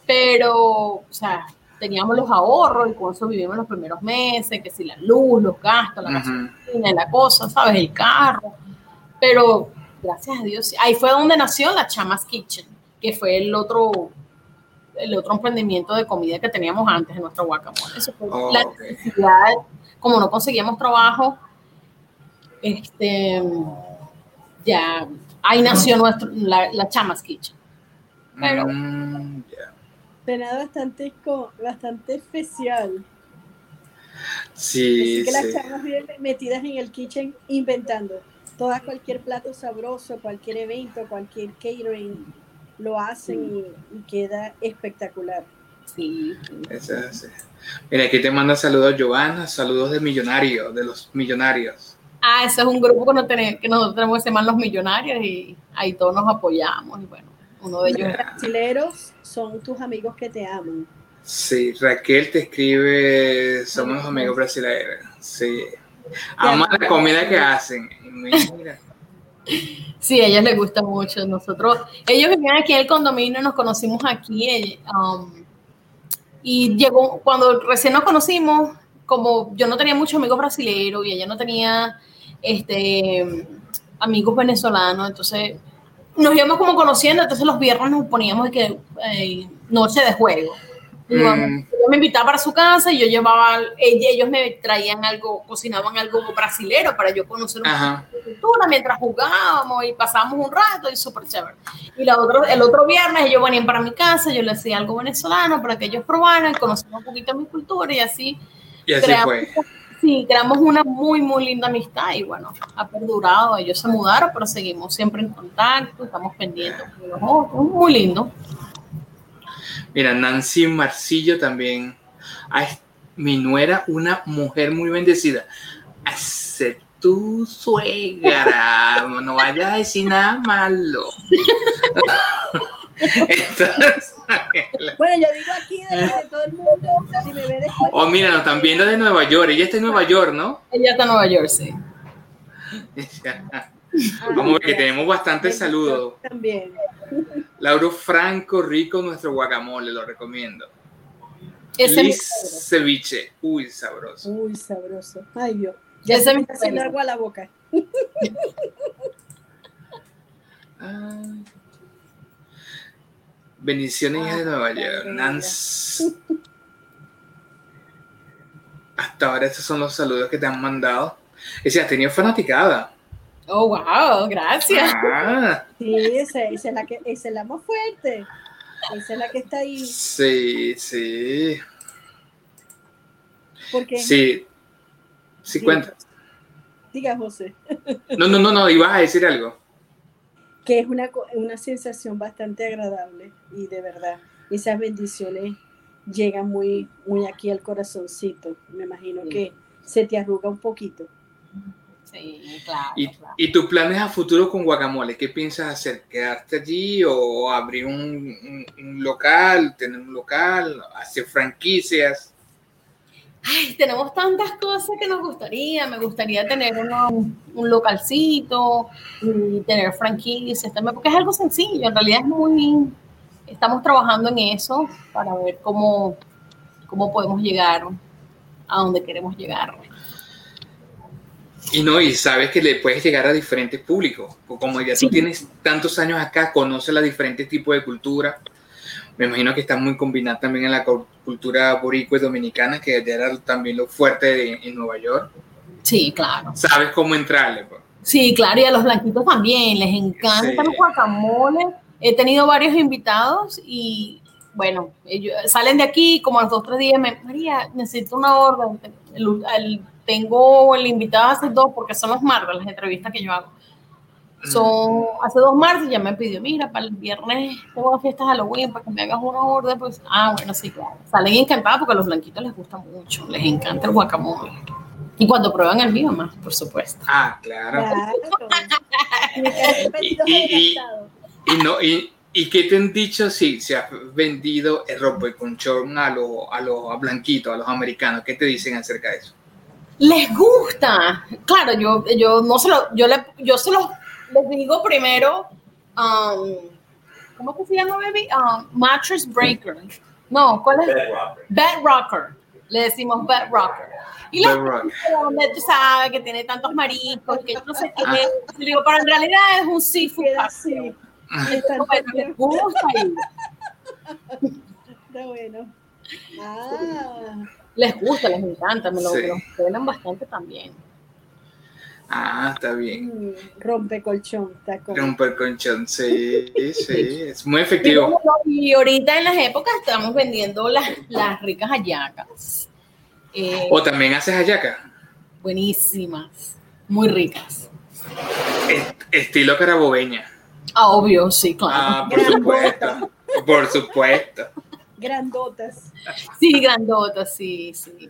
Speaker 3: pero, o sea, teníamos los ahorros y con eso vivimos los primeros meses, que si la luz, los gastos, la gasolina, la cosa, ¿sabes? El carro. Pero gracias a Dios, ahí fue donde nació la Chamas Kitchen, que fue el otro el otro emprendimiento de comida que teníamos antes en nuestro guacamole. Eso fue la necesidad, como no conseguíamos trabajo, este, ya ahí nació nuestro, la, la Chamas Kitchen. Pero, mm,
Speaker 1: bastante, bastante especial.
Speaker 2: Sí.
Speaker 1: Así que las chamas vienen metidas en el kitchen inventando. Todo cualquier plato sabroso, cualquier evento, cualquier catering, lo hacen y, queda espectacular.
Speaker 3: Sí.
Speaker 2: Mira, aquí te manda saludos Giovanna, saludos de millonarios, de los millonarios.
Speaker 3: Ah, ese es un grupo que, no tenemos, que nosotros tenemos que se llama Los Millonarios y ahí todos nos apoyamos. Y bueno, uno de ellos.
Speaker 1: Los brasileros son tus amigos que te aman.
Speaker 2: Sí, Raquel te escribe, somos los amigos brasileños. Sí. Ama la comida que hacen. Mira.
Speaker 3: Sí, a ellos les gusta mucho. Nosotros, ellos vivían aquí en el condominio, nos conocimos aquí. Eh, um, y llegó, cuando recién nos conocimos, como yo no tenía muchos amigos brasileños y ella no tenía este, amigos venezolanos, entonces nos íbamos como conociendo, entonces los viernes nos poníamos que eh, noche de juego. Mm. me invitaba para su casa y yo llevaba, ellos me traían algo, cocinaban algo brasilero para yo conocer una cultura mientras jugábamos y pasábamos un rato y súper chévere. Y la otro, el otro viernes ellos venían para mi casa, yo les hacía algo venezolano para que ellos probaran, conocieran un poquito mi cultura y así.
Speaker 2: Y así fue.
Speaker 3: Sí, creamos una muy, muy linda amistad y bueno, ha perdurado. Ellos se mudaron, pero seguimos siempre en contacto, estamos pendientes. Muy lindo.
Speaker 2: Mira, Nancy Marcillo también. Ay, mi nuera, una mujer muy bendecida. Hace tu suegra, no vayas a decir nada malo.
Speaker 1: bueno, yo digo aquí de todo el mundo, si me ve después.
Speaker 2: Oh, mira, nos están viendo de Nueva York. Ella está en Nueva York, ¿no?
Speaker 3: Ella está en Nueva York, sí.
Speaker 2: Vamos a ver que tenemos bastantes saludos.
Speaker 1: También.
Speaker 2: Lauro Franco, rico nuestro guacamole, lo recomiendo. Liz ceviche, uy, sabroso.
Speaker 1: Uy, sabroso. Ay, Dios. Ya se me está haciendo agua a la boca.
Speaker 2: Bendiciones de Nueva York. Hasta ahora estos son los saludos que te han mandado. Ese ha tenido fanaticada.
Speaker 3: Oh, wow, gracias.
Speaker 2: Ah.
Speaker 1: Sí, esa, es la que, esa es la más fuerte. Esa es la que está ahí.
Speaker 2: Sí, sí.
Speaker 1: ¿Por qué?
Speaker 2: Sí. Sí, cuenta.
Speaker 1: Diga, José.
Speaker 2: No, no, no, no, ibas a decir algo.
Speaker 1: Que es una, una sensación bastante agradable y de verdad, esas bendiciones llegan muy, muy aquí al corazoncito. Me imagino que se te arruga un poquito.
Speaker 2: ¿Y, ¿Y tus planes a futuro con Guacamole? ¿Qué piensas hacer? ¿Quedarte allí o abrir un, local, tener un local, hacer franquicias?
Speaker 3: Ay, tenemos tantas cosas que nos gustaría. Me gustaría tener un localcito y tener franquicias también, porque es algo sencillo. En realidad es muy. Estamos trabajando en eso para ver cómo, cómo podemos llegar a donde queremos llegar.
Speaker 2: Y no, y sabes que le puedes llegar a diferentes públicos. Como ya tú tienes tantos años acá, conoces los diferentes tipos de cultura. Me imagino que está muy combinada también en la cultura boricua y dominicana, que era también lo fuerte de, en Nueva York.
Speaker 3: Sí, claro.
Speaker 2: Sabes cómo entrarle. Pues.
Speaker 3: Sí, claro, y a los blanquitos también, les encanta el guacamole. He tenido varios invitados y bueno, ellos salen de aquí como a los dos o tres días, me, María, necesito una orden. el tengo el invitado hace dos, porque son los martes las entrevistas que yo hago. Son hace dos martes ya me pidió, mira, para el viernes tengo una fiesta de Halloween para que me hagas una orden. Pues, ah, bueno, sí, claro. Salen encantados porque a los blanquitos les gusta mucho, les encanta el guacamole. Y cuando prueban el mío más, por supuesto.
Speaker 2: Ah, claro. y, no, y, ¿Y qué te han dicho si se ha vendido el ropa y conchón a los a los blanquitos, a los americanos? ¿Qué te dicen acerca de eso?
Speaker 3: Les gusta. Claro, yo, yo no se lo, yo le, yo se los les digo primero, um, ¿cómo que se llama, baby? Um, mattress breaker. No, ¿cuál es? Bed Rocker. Le decimos Bed Rocker. Y la donde tú sabes que tiene tantos mariscos, que yo no sé qué ah. es. Digo, pero en realidad es un seafood.
Speaker 1: Sí.
Speaker 3: Les gusta
Speaker 1: Está bueno. Ah.
Speaker 3: Les gusta, les encanta, me lo, sí. bastante también.
Speaker 2: Ah, está bien.
Speaker 1: Mm, rompe colchón.
Speaker 2: Rompe colchón, sí, sí, es muy efectivo.
Speaker 3: Y, ahorita en las épocas estamos vendiendo las, las ricas hallacas.
Speaker 2: Eh, ¿O también haces hallaca?
Speaker 3: Buenísimas, muy ricas.
Speaker 2: estilo carabobeña.
Speaker 3: Ah, obvio, sí, claro.
Speaker 2: Ah, por supuesto, por supuesto.
Speaker 1: Grandotas.
Speaker 3: Sí, grandotas, sí, sí.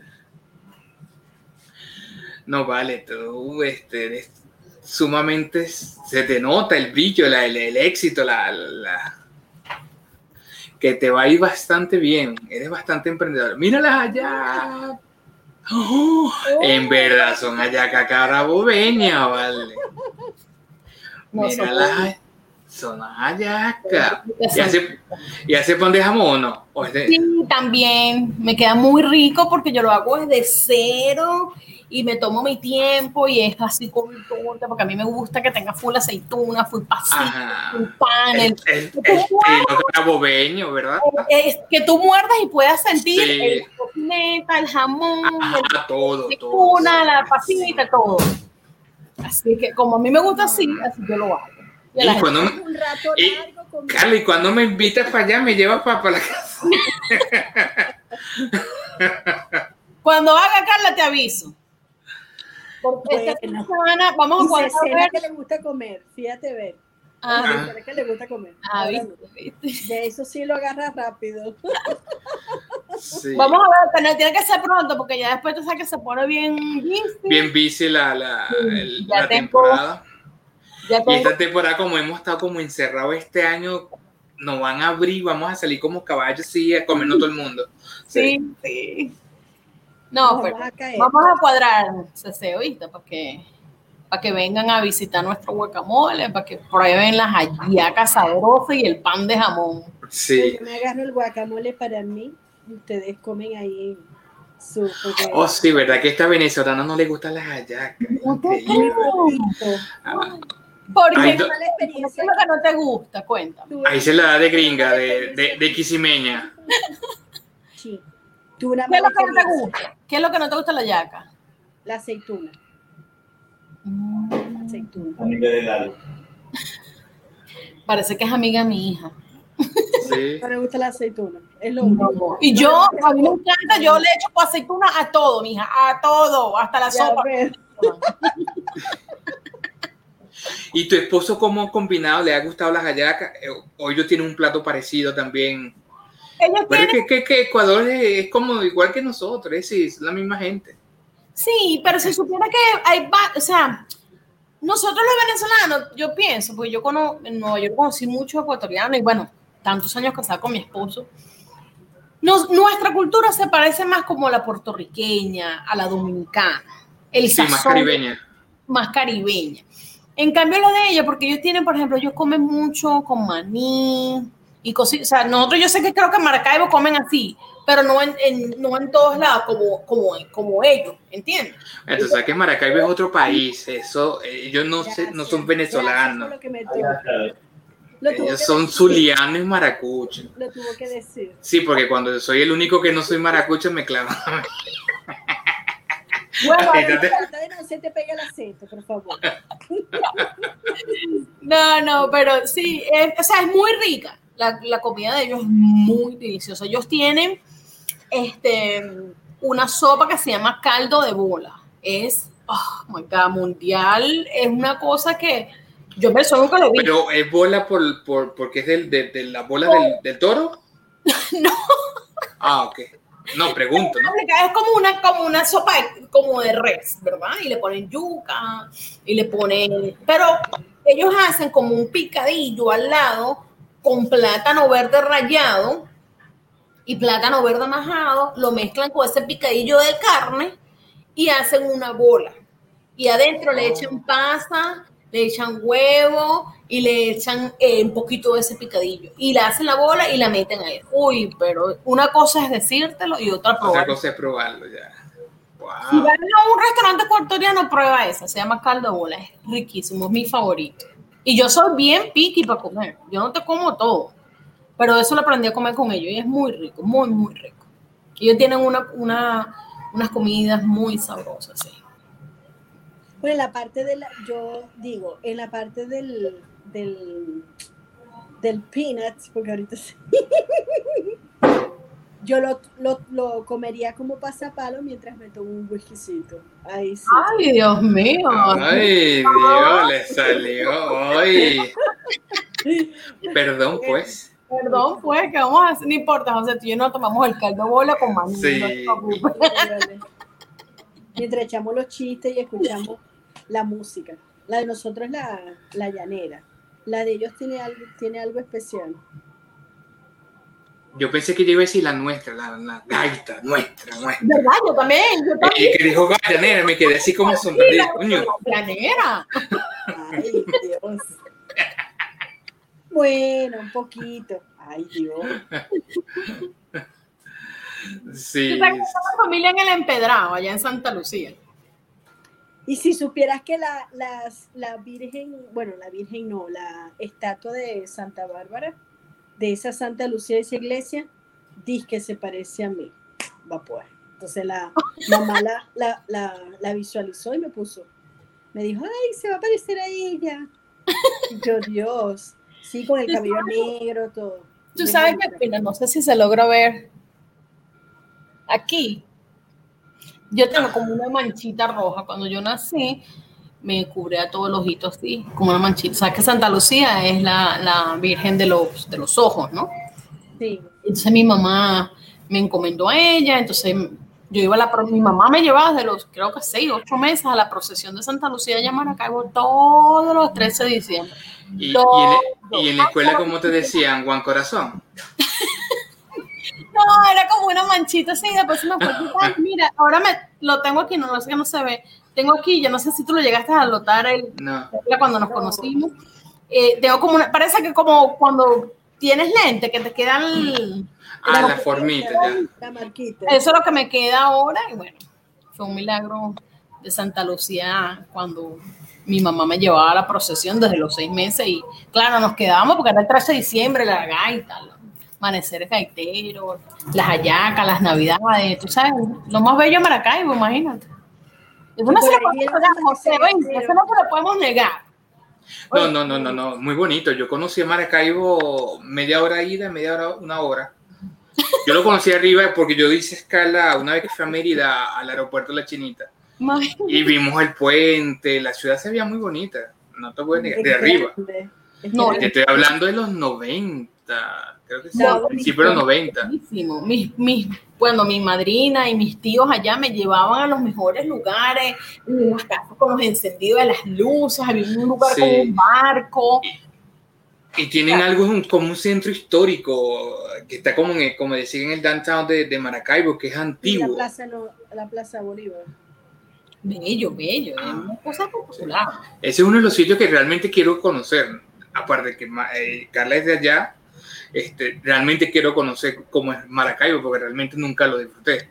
Speaker 2: No vale, tú este, sumamente se te nota el brillo, la, el, éxito, la, la, que te va a ir bastante bien. Eres bastante emprendedor. Míralas allá. Oh, en verdad son allá cacarabobeña, vale. Míralas son ayaca. ¿Y hace, ¿Y hace pan de jamón o no?
Speaker 3: Sí, también. Me queda muy rico porque yo lo hago desde cero y me tomo mi tiempo y es así con torta, porque a mí me gusta que tenga full aceituna, full pasito, full pan.
Speaker 2: El, el, el, bobeño, ¿verdad?
Speaker 3: Es, que tú muerdas y puedas sentir el cocineta, el jamón,
Speaker 2: la todo,
Speaker 3: aceituna, la pasita, todo. Así que como a mí me gusta así, así yo lo hago.
Speaker 2: Y, cuando, un rato y, Carly, cuando me invitas para allá, me llevas para, para la casa.
Speaker 3: cuando haga Carla, te aviso. Porque esta semana vamos a
Speaker 1: cuadrar. ver. que le gusta comer, fíjate ver. Ah, que le gusta comer.
Speaker 3: Ah,
Speaker 1: De eso sí lo agarras rápido.
Speaker 3: Sí. Vamos a ver, tiene que ser pronto porque ya después tú sabes que se pone bien
Speaker 2: bici. Bien bici la, la, la temporada. Y esta temporada, como hemos estado como encerrados este año, nos van a abrir, vamos a salir como caballos y a comernos todo el mundo.
Speaker 3: Sí, sí. No, pero vamos a cuadrar, se ¿oíste? Para que, para que vengan a visitar nuestro guacamole, para que prueben las hallacas sabrosas y el pan de jamón.
Speaker 2: Sí.
Speaker 1: Yo me agarro el guacamole para mí y ustedes comen ahí su...
Speaker 2: Oh, sí, ¿verdad? Que a esta venezolana no le gustan las hallacas. No
Speaker 3: porque Ay, no, ¿qué es lo que no te gusta? Cuéntame.
Speaker 2: Ahí se la da de gringa, de, de, de quisimeña.
Speaker 1: Sí.
Speaker 3: ¿Qué es lo que no te gusta? ¿Qué es lo que no te gusta la yaca?
Speaker 1: La aceituna.
Speaker 3: Mm. aceituna. Amiga de Lalo. Parece que es amiga de mi hija.
Speaker 2: Sí.
Speaker 1: No me gusta la aceituna. Es lo único.
Speaker 3: Y yo, a mí me encanta, yo le echo aceituna a todo, mi hija, a todo, hasta la sopa.
Speaker 2: ¿Y tu esposo cómo combinado? ¿Le ha gustado las hallacas? Eh, ¿O ellos tienen un plato parecido también? Pero que, que, Ecuador es, como igual que nosotros, es, la misma gente.
Speaker 3: Sí, pero se supiera que hay, o sea, nosotros los venezolanos, yo pienso, porque yo conozco, en Nueva York conocí muchos ecuatorianos y bueno, tantos años casada con mi esposo. Nos, nuestra cultura se parece más como la puertorriqueña, a la dominicana. El
Speaker 2: sí, más caribeña.
Speaker 3: Más caribeña. En cambio, lo de ellos, porque ellos tienen, por ejemplo, ellos comen mucho con maní y cosas. O sea, nosotros yo sé que creo que en Maracaibo comen así, pero no en, no en todos lados como, como, como ellos, ¿entiendes?
Speaker 2: Entonces, que Maracaibo es otro país, eso, ellos no, no son venezolanos. Ellos son zulianos y maracuchos.
Speaker 1: Lo tuvo que decir.
Speaker 2: Sí, porque cuando soy el único que no soy maracucho me clavan.
Speaker 1: Bueno, no se te pega el acento, por favor.
Speaker 3: No, no, pero sí, o sea, es muy rica. La, la, comida de ellos es muy deliciosa. Ellos tienen este, una sopa que se llama caldo de bola. Es, oh my God, mundial. Es una cosa que yo me suelo que lo vi.
Speaker 2: Pero es bola por, por, porque es del, de, de la bola del, del toro.
Speaker 3: no.
Speaker 2: Ah, ok. No, pregunto, ¿no?
Speaker 3: Es como una, como una sopa como de res, ¿verdad? Y le ponen yuca, y le ponen... Pero ellos hacen como un picadillo al lado con plátano verde rallado y plátano verde majado, lo mezclan con ese picadillo de carne y hacen una bola. Y adentro le echan pasa, le echan huevo y le echan eh, un poquito de ese picadillo y le hacen la bola y la meten ahí. Uy, pero una cosa es decírtelo y otra probarlo.
Speaker 2: Otra cosa es probarlo ya. Wow.
Speaker 3: Si van a un restaurante ecuatoriano, prueba esa. Se llama caldo de bola. Es riquísimo, es mi favorito. Y yo soy bien piqui para comer. Yo no te como todo. Pero eso lo aprendí a comer con ellos y es muy rico, muy, muy rico. Ellos tienen una, una, unas comidas muy sabrosas, sí.
Speaker 1: Bueno, en la parte de la, yo digo, en la parte del, del, del peanuts, porque ahorita sí. yo lo, lo, lo, comería como pasapalo mientras me tomo un whiskycito. Ahí sí.
Speaker 3: Ay, Dios mío.
Speaker 2: Ay, Dios, le salió. Ay. Perdón, pues.
Speaker 3: Perdón, pues, que vamos a hacer? No importa, José, tú y yo no tomamos el caldo bola con maní.
Speaker 2: Sí.
Speaker 3: No
Speaker 1: Mientras echamos los chistes y escuchamos la música. La de nosotros es la, la llanera. La de ellos tiene algo, tiene algo especial.
Speaker 2: Yo pensé que yo iba a decir la nuestra, la, la gaita, nuestra, nuestra.
Speaker 3: ¿Verdad? Yo también, yo también.
Speaker 2: Y que dijo gallanera, me quedé así como sonriendo, coño.
Speaker 3: Llanera.
Speaker 1: Ay, Dios. Bueno, un poquito. Ay, Dios.
Speaker 2: Sí.
Speaker 3: Yo tengo una familia en el Empedrado, allá en Santa Lucía.
Speaker 1: Y si supieras que la, las, la Virgen, bueno, la Virgen no, la estatua de Santa Bárbara, de esa Santa Lucía de esa iglesia, dice que se parece a mí. Va pues. Entonces la mamá la, la, la, la visualizó y me puso. Me dijo, ay, se va a parecer a ella. Y yo, Dios. Sí, con el cabello negro, todo.
Speaker 3: Tú sabes que, no sé si se logra ver aquí. Yo tengo como una manchita roja. Cuando yo nací, me cubría todo el ojito así, como una manchita. O sea, que Santa Lucía es la, la Virgen de los, de los ojos, ¿no?
Speaker 1: Sí.
Speaker 3: Entonces mi mamá me encomendó a ella, entonces yo iba a la, mi mamá me llevaba desde los, creo que seis, ocho meses a la procesión de Santa Lucía de Maracaibo todos los 13 de diciembre.
Speaker 2: Y, y, en, y en la escuela, ¿cómo te decían? Juan Corazón.
Speaker 3: No, era como una manchita así, después me fue Ay, mira, ahora me lo tengo aquí, no, no sé que no se ve. Tengo aquí, yo no sé si tú lo llegaste a notar el,
Speaker 2: No.
Speaker 3: cuando nos conocimos. Eh, tengo como una, parece que como cuando tienes lente, que te quedan
Speaker 2: Ah, la formita, ya.
Speaker 1: La marquita.
Speaker 3: Eso es lo que me queda ahora. Y bueno, fue un milagro de Santa Lucía cuando mi mamá me llevaba a la procesión desde los seis meses. Y claro, nos quedábamos porque era el 13 de diciembre, la gaita, amaneceres gaiteros, las hallacas, las navidades. Tú sabes, lo más bello de Maracaibo, imagínate. Eso no, se lo podemos negar, José, eso no se lo podemos negar.
Speaker 2: No, no, no, no, no, muy bonito. Yo conocí a Maracaibo media hora ida, media hora, una hora. Yo lo conocí arriba porque yo hice escala una vez que fui a Mérida al aeropuerto de La Chinita y vimos el puente, la ciudad se veía muy bonita, no te voy a negar, de arriba.
Speaker 3: No.
Speaker 2: Te estoy hablando de los 90, creo que sí, principio de los 90.
Speaker 3: Buenísimo. Mis, mis, bueno, mi madrina y mis tíos allá me llevaban a los mejores lugares, las casas con los encendidos de las luces, había un lugar
Speaker 2: Sí.
Speaker 3: con un barco.
Speaker 2: Y tienen algo un- como un centro histórico que está como, en el- como decía en el downtown de, de Maracaibo, que es
Speaker 1: Y la
Speaker 2: antiguo.
Speaker 1: plaza, la plaza Bolívar.
Speaker 3: Bello, bello, es una cosa popular.
Speaker 2: Ese es uno de los sitios que realmente quiero conocer. Aparte de que eh, Carla es de allá, este, realmente quiero conocer cómo es Maracaibo, porque realmente nunca lo disfruté.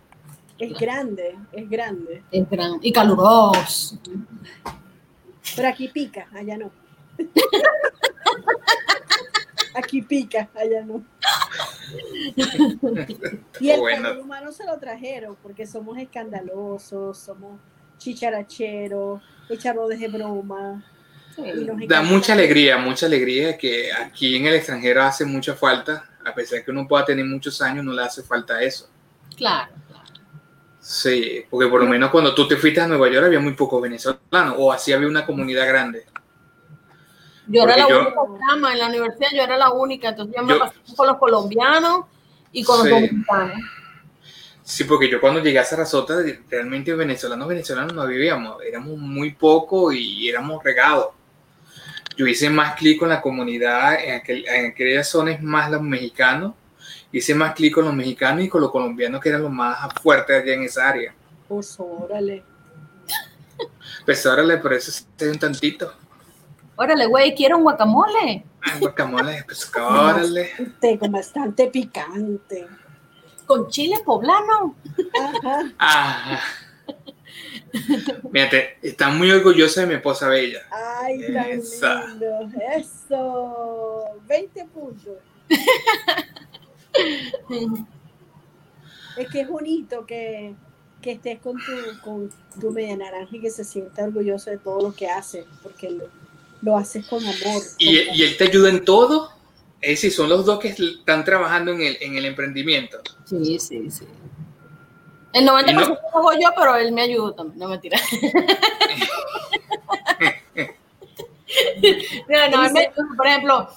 Speaker 1: Es grande, es grande.
Speaker 3: Es gran y caluroso.
Speaker 1: Pero aquí pica, allá no. Aquí pica, allá no. Y el
Speaker 2: Bueno.
Speaker 1: calor humano se lo trajeron porque somos escandalosos, somos chicharacheros, echarnos de broma. Nos
Speaker 2: Da mucha alegría, mucha alegría que aquí en el extranjero hace mucha falta, a pesar de que uno pueda tener muchos años, no le hace falta eso.
Speaker 3: Claro, claro.
Speaker 2: Sí, porque por lo menos cuando tú te fuiste a Nueva York había muy pocos venezolanos, o así había una comunidad grande.
Speaker 3: Yo era la
Speaker 2: yo-
Speaker 3: única chama en la universidad, yo era la única, entonces yo me
Speaker 2: Yo-
Speaker 3: pasé con los colombianos y con los dominicanos.
Speaker 2: Sí, porque yo cuando llegué a Sarasota, realmente venezolanos, venezolanos no vivíamos, éramos muy pocos y éramos regados. Yo hice más clic con la comunidad, en, aquel, en aquellas zonas más los mexicanos, hice más clic con los mexicanos y con los colombianos que eran los más fuertes allá en esa área.
Speaker 1: Pues órale.
Speaker 2: Pues ahora le parece ser un tantito.
Speaker 3: Órale, güey, quiero un guacamole.
Speaker 2: Ah, guacamole, pues órale.
Speaker 1: Té con bastante picante.
Speaker 3: Con chile poblano.
Speaker 1: Ajá.
Speaker 2: Ajá. Mírate, está muy orgullosa de mi esposa bella.
Speaker 1: Ay, tan
Speaker 2: Esa.
Speaker 1: lindo. Eso. 20 puntos. Es que es bonito que, que estés con tu, con tu media naranja y que se sienta orgulloso de todo lo que haces, porque lo, lo haces con amor.
Speaker 2: ¿Y,
Speaker 1: con-
Speaker 2: y él te ayuda en todo? Es decir, son los dos que están trabajando en el, en el emprendimiento.
Speaker 3: Sí, sí, sí. El 90%
Speaker 2: Y no-
Speaker 3: lo hago yo, pero él me ayuda también. No mentira. Mira, no, él me ayuda, por ejemplo,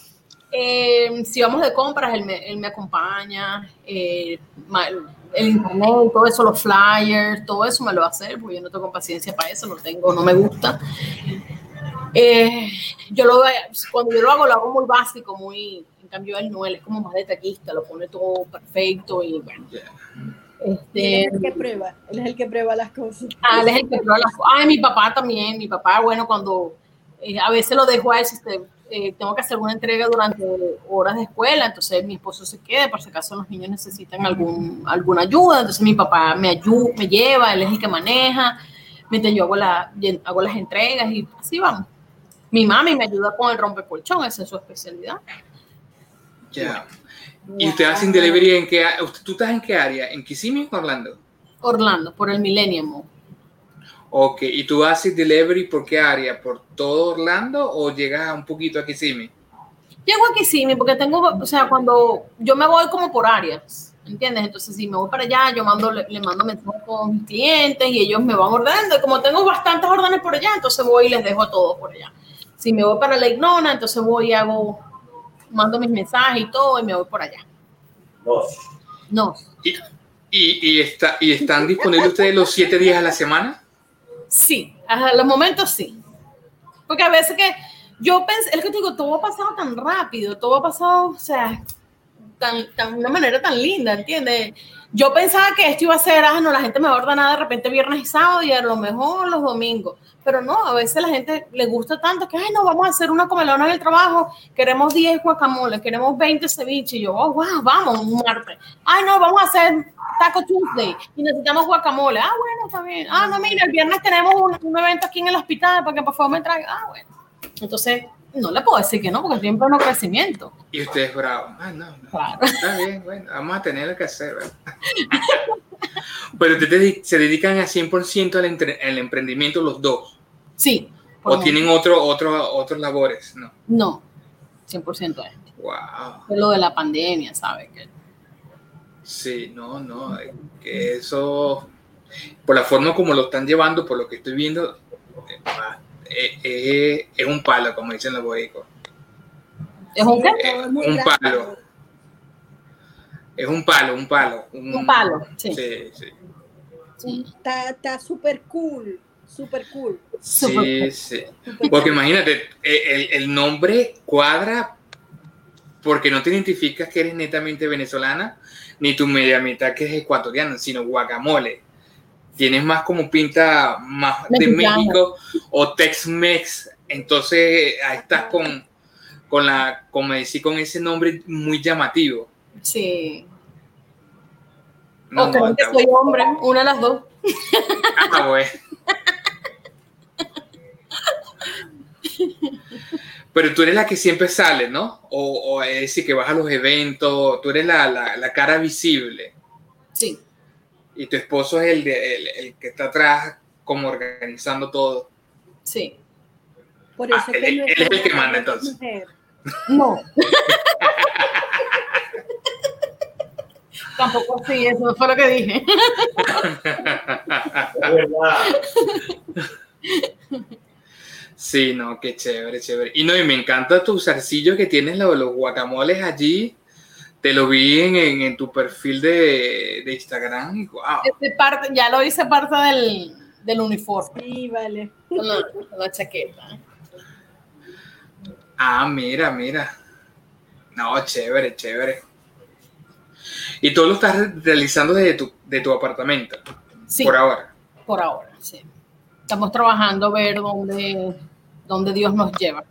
Speaker 3: eh, si vamos de compras, él me, él me acompaña. eh, el internet, todo eso, los flyers, todo eso me lo va a hacer, porque yo no tengo paciencia para eso, no tengo, no me gusta. Eh, yo lo cuando yo lo hago, lo hago muy básico, muy, en cambio él no, él es como más detallista, lo pone todo perfecto y bueno. Este,
Speaker 1: él es el que prueba, él es el que prueba las cosas.
Speaker 3: Ah, él es el que prueba las cosas. Ay, mi papá también. Mi papá, bueno, cuando eh, a veces lo dejo a él, si este, eh, tengo que hacer una entrega durante horas de escuela, entonces mi esposo se queda, por si acaso los niños necesitan algún, alguna ayuda, entonces mi papá me ayuda, me lleva, él es el que maneja, mientras yo hago, la, hago las entregas y así vamos. Mi mami me ayuda con el rompecolchón, esa es su especialidad.
Speaker 2: Ya. ¿Y usted hace delivery en qué área? ¿Tú estás en qué área? ¿En Kissimmee o Orlando?
Speaker 3: Orlando, por el Millennium.
Speaker 2: Ok, ¿y tú haces delivery por qué área? ¿Por todo Orlando o llegas un poquito a Kissimmee?
Speaker 3: Llego aquí sí, porque tengo, o sea, cuando yo me voy como por áreas, ¿entiendes? Entonces, si me voy para allá, yo mando, le, le mando mensajes con mis clientes y ellos me van ordenando. Y como tengo bastantes órdenes por allá, entonces voy y les dejo a todos por allá. Si me voy para la Ignona, entonces voy y hago, mando mis mensajes y todo y me voy por allá. No,
Speaker 2: ¿Y, y, y está, ¿Y están disponibles ustedes los siete días a la semana?
Speaker 3: sí, hasta los momentos sí. Porque a veces que yo pensé, es que te digo, todo ha pasado tan rápido, todo ha pasado, o sea, tan, tan, una manera tan linda, ¿entiendes? Yo pensaba que esto iba a ser, ah, no, la gente me va a de repente viernes y sábado y a lo mejor los domingos. Pero no, a veces la gente le gusta tanto que, ay, no, vamos a hacer una comelona en el trabajo, queremos 10 guacamoles, queremos 20 ceviches. Y yo, oh, wow, vamos, un martes. Ay, no, vamos a hacer Taco Tuesday y necesitamos guacamole. Ah, bueno, está bien. Ah, no, mira, el viernes tenemos un, un evento aquí en el hospital para que por favor me traiga. Ah, bueno. Entonces, no le puedo decir que no, porque en pleno crecimiento.
Speaker 2: Y ustedes bravos. Ah, no, no.
Speaker 3: Claro.
Speaker 2: Está bien, bueno, vamos a tener que hacer. ¿verdad? Pero ustedes se dedican a 100% al, entre- al emprendimiento los dos.
Speaker 3: Sí.
Speaker 2: ¿O tienen otro, otro, otros labores? No.
Speaker 3: No, 100% es.
Speaker 2: Wow.
Speaker 3: Es lo de la pandemia, ¿sabes? Que
Speaker 2: Sí, no, no. es Que eso, por la forma como lo están llevando, por lo que estoy viendo, eh, eh, es un palo, como dicen los boricos.
Speaker 3: es un qué?
Speaker 2: Eh, un palo. Es un palo, un palo.
Speaker 3: Un palo, sí.
Speaker 2: Sí, sí.
Speaker 3: Sí.
Speaker 1: Está está súper cool, súper cool.
Speaker 2: Sí, sí. Porque imagínate, eh, el, el nombre cuadra porque no te identificas que eres netamente venezolana, ni tu media mitad que es ecuatoriana, sino guacamole. Tienes más como pinta más de. México o Tex-Mex. Entonces ahí estás con, con la, como decir, con ese nombre muy llamativo.
Speaker 3: Sí.
Speaker 2: No,
Speaker 3: o
Speaker 2: no,
Speaker 3: creen que soy hombre, una de las dos.
Speaker 2: Ah, bueno. Pero tú eres la que siempre sale, ¿no? O, o es decir, que vas a los eventos, tú eres la, la- la cara visible
Speaker 3: Sí.
Speaker 2: Y tu esposo es el, de- el, el que está atrás como organizando todo.
Speaker 3: Sí.
Speaker 1: Por eso
Speaker 2: Ah,
Speaker 1: es
Speaker 2: él-
Speaker 1: que
Speaker 2: él
Speaker 1: nuestra
Speaker 2: es el que manda,
Speaker 1: es
Speaker 2: entonces.
Speaker 1: mujer.
Speaker 3: No. Tampoco sí, eso fue lo que dije.
Speaker 4: Es verdad.
Speaker 2: Sí, no, qué chévere, chévere. Y no, y me encanta tu zarcillo que tienes, lo- los guacamoles allí. Te lo vi en, en- en tu perfil de, de Instagram y wow.
Speaker 3: Este parte, ya lo hice parte del, del uniforme,
Speaker 1: Sí, vale.
Speaker 3: con la, con la chaqueta.
Speaker 2: Ah, mira, mira. No, chévere, chévere. Y todo lo estás re- realizando desde tu, de tu apartamento,
Speaker 3: Sí,
Speaker 2: por ahora.
Speaker 3: por ahora, sí. Estamos trabajando a ver dónde, dónde Dios nos lleva.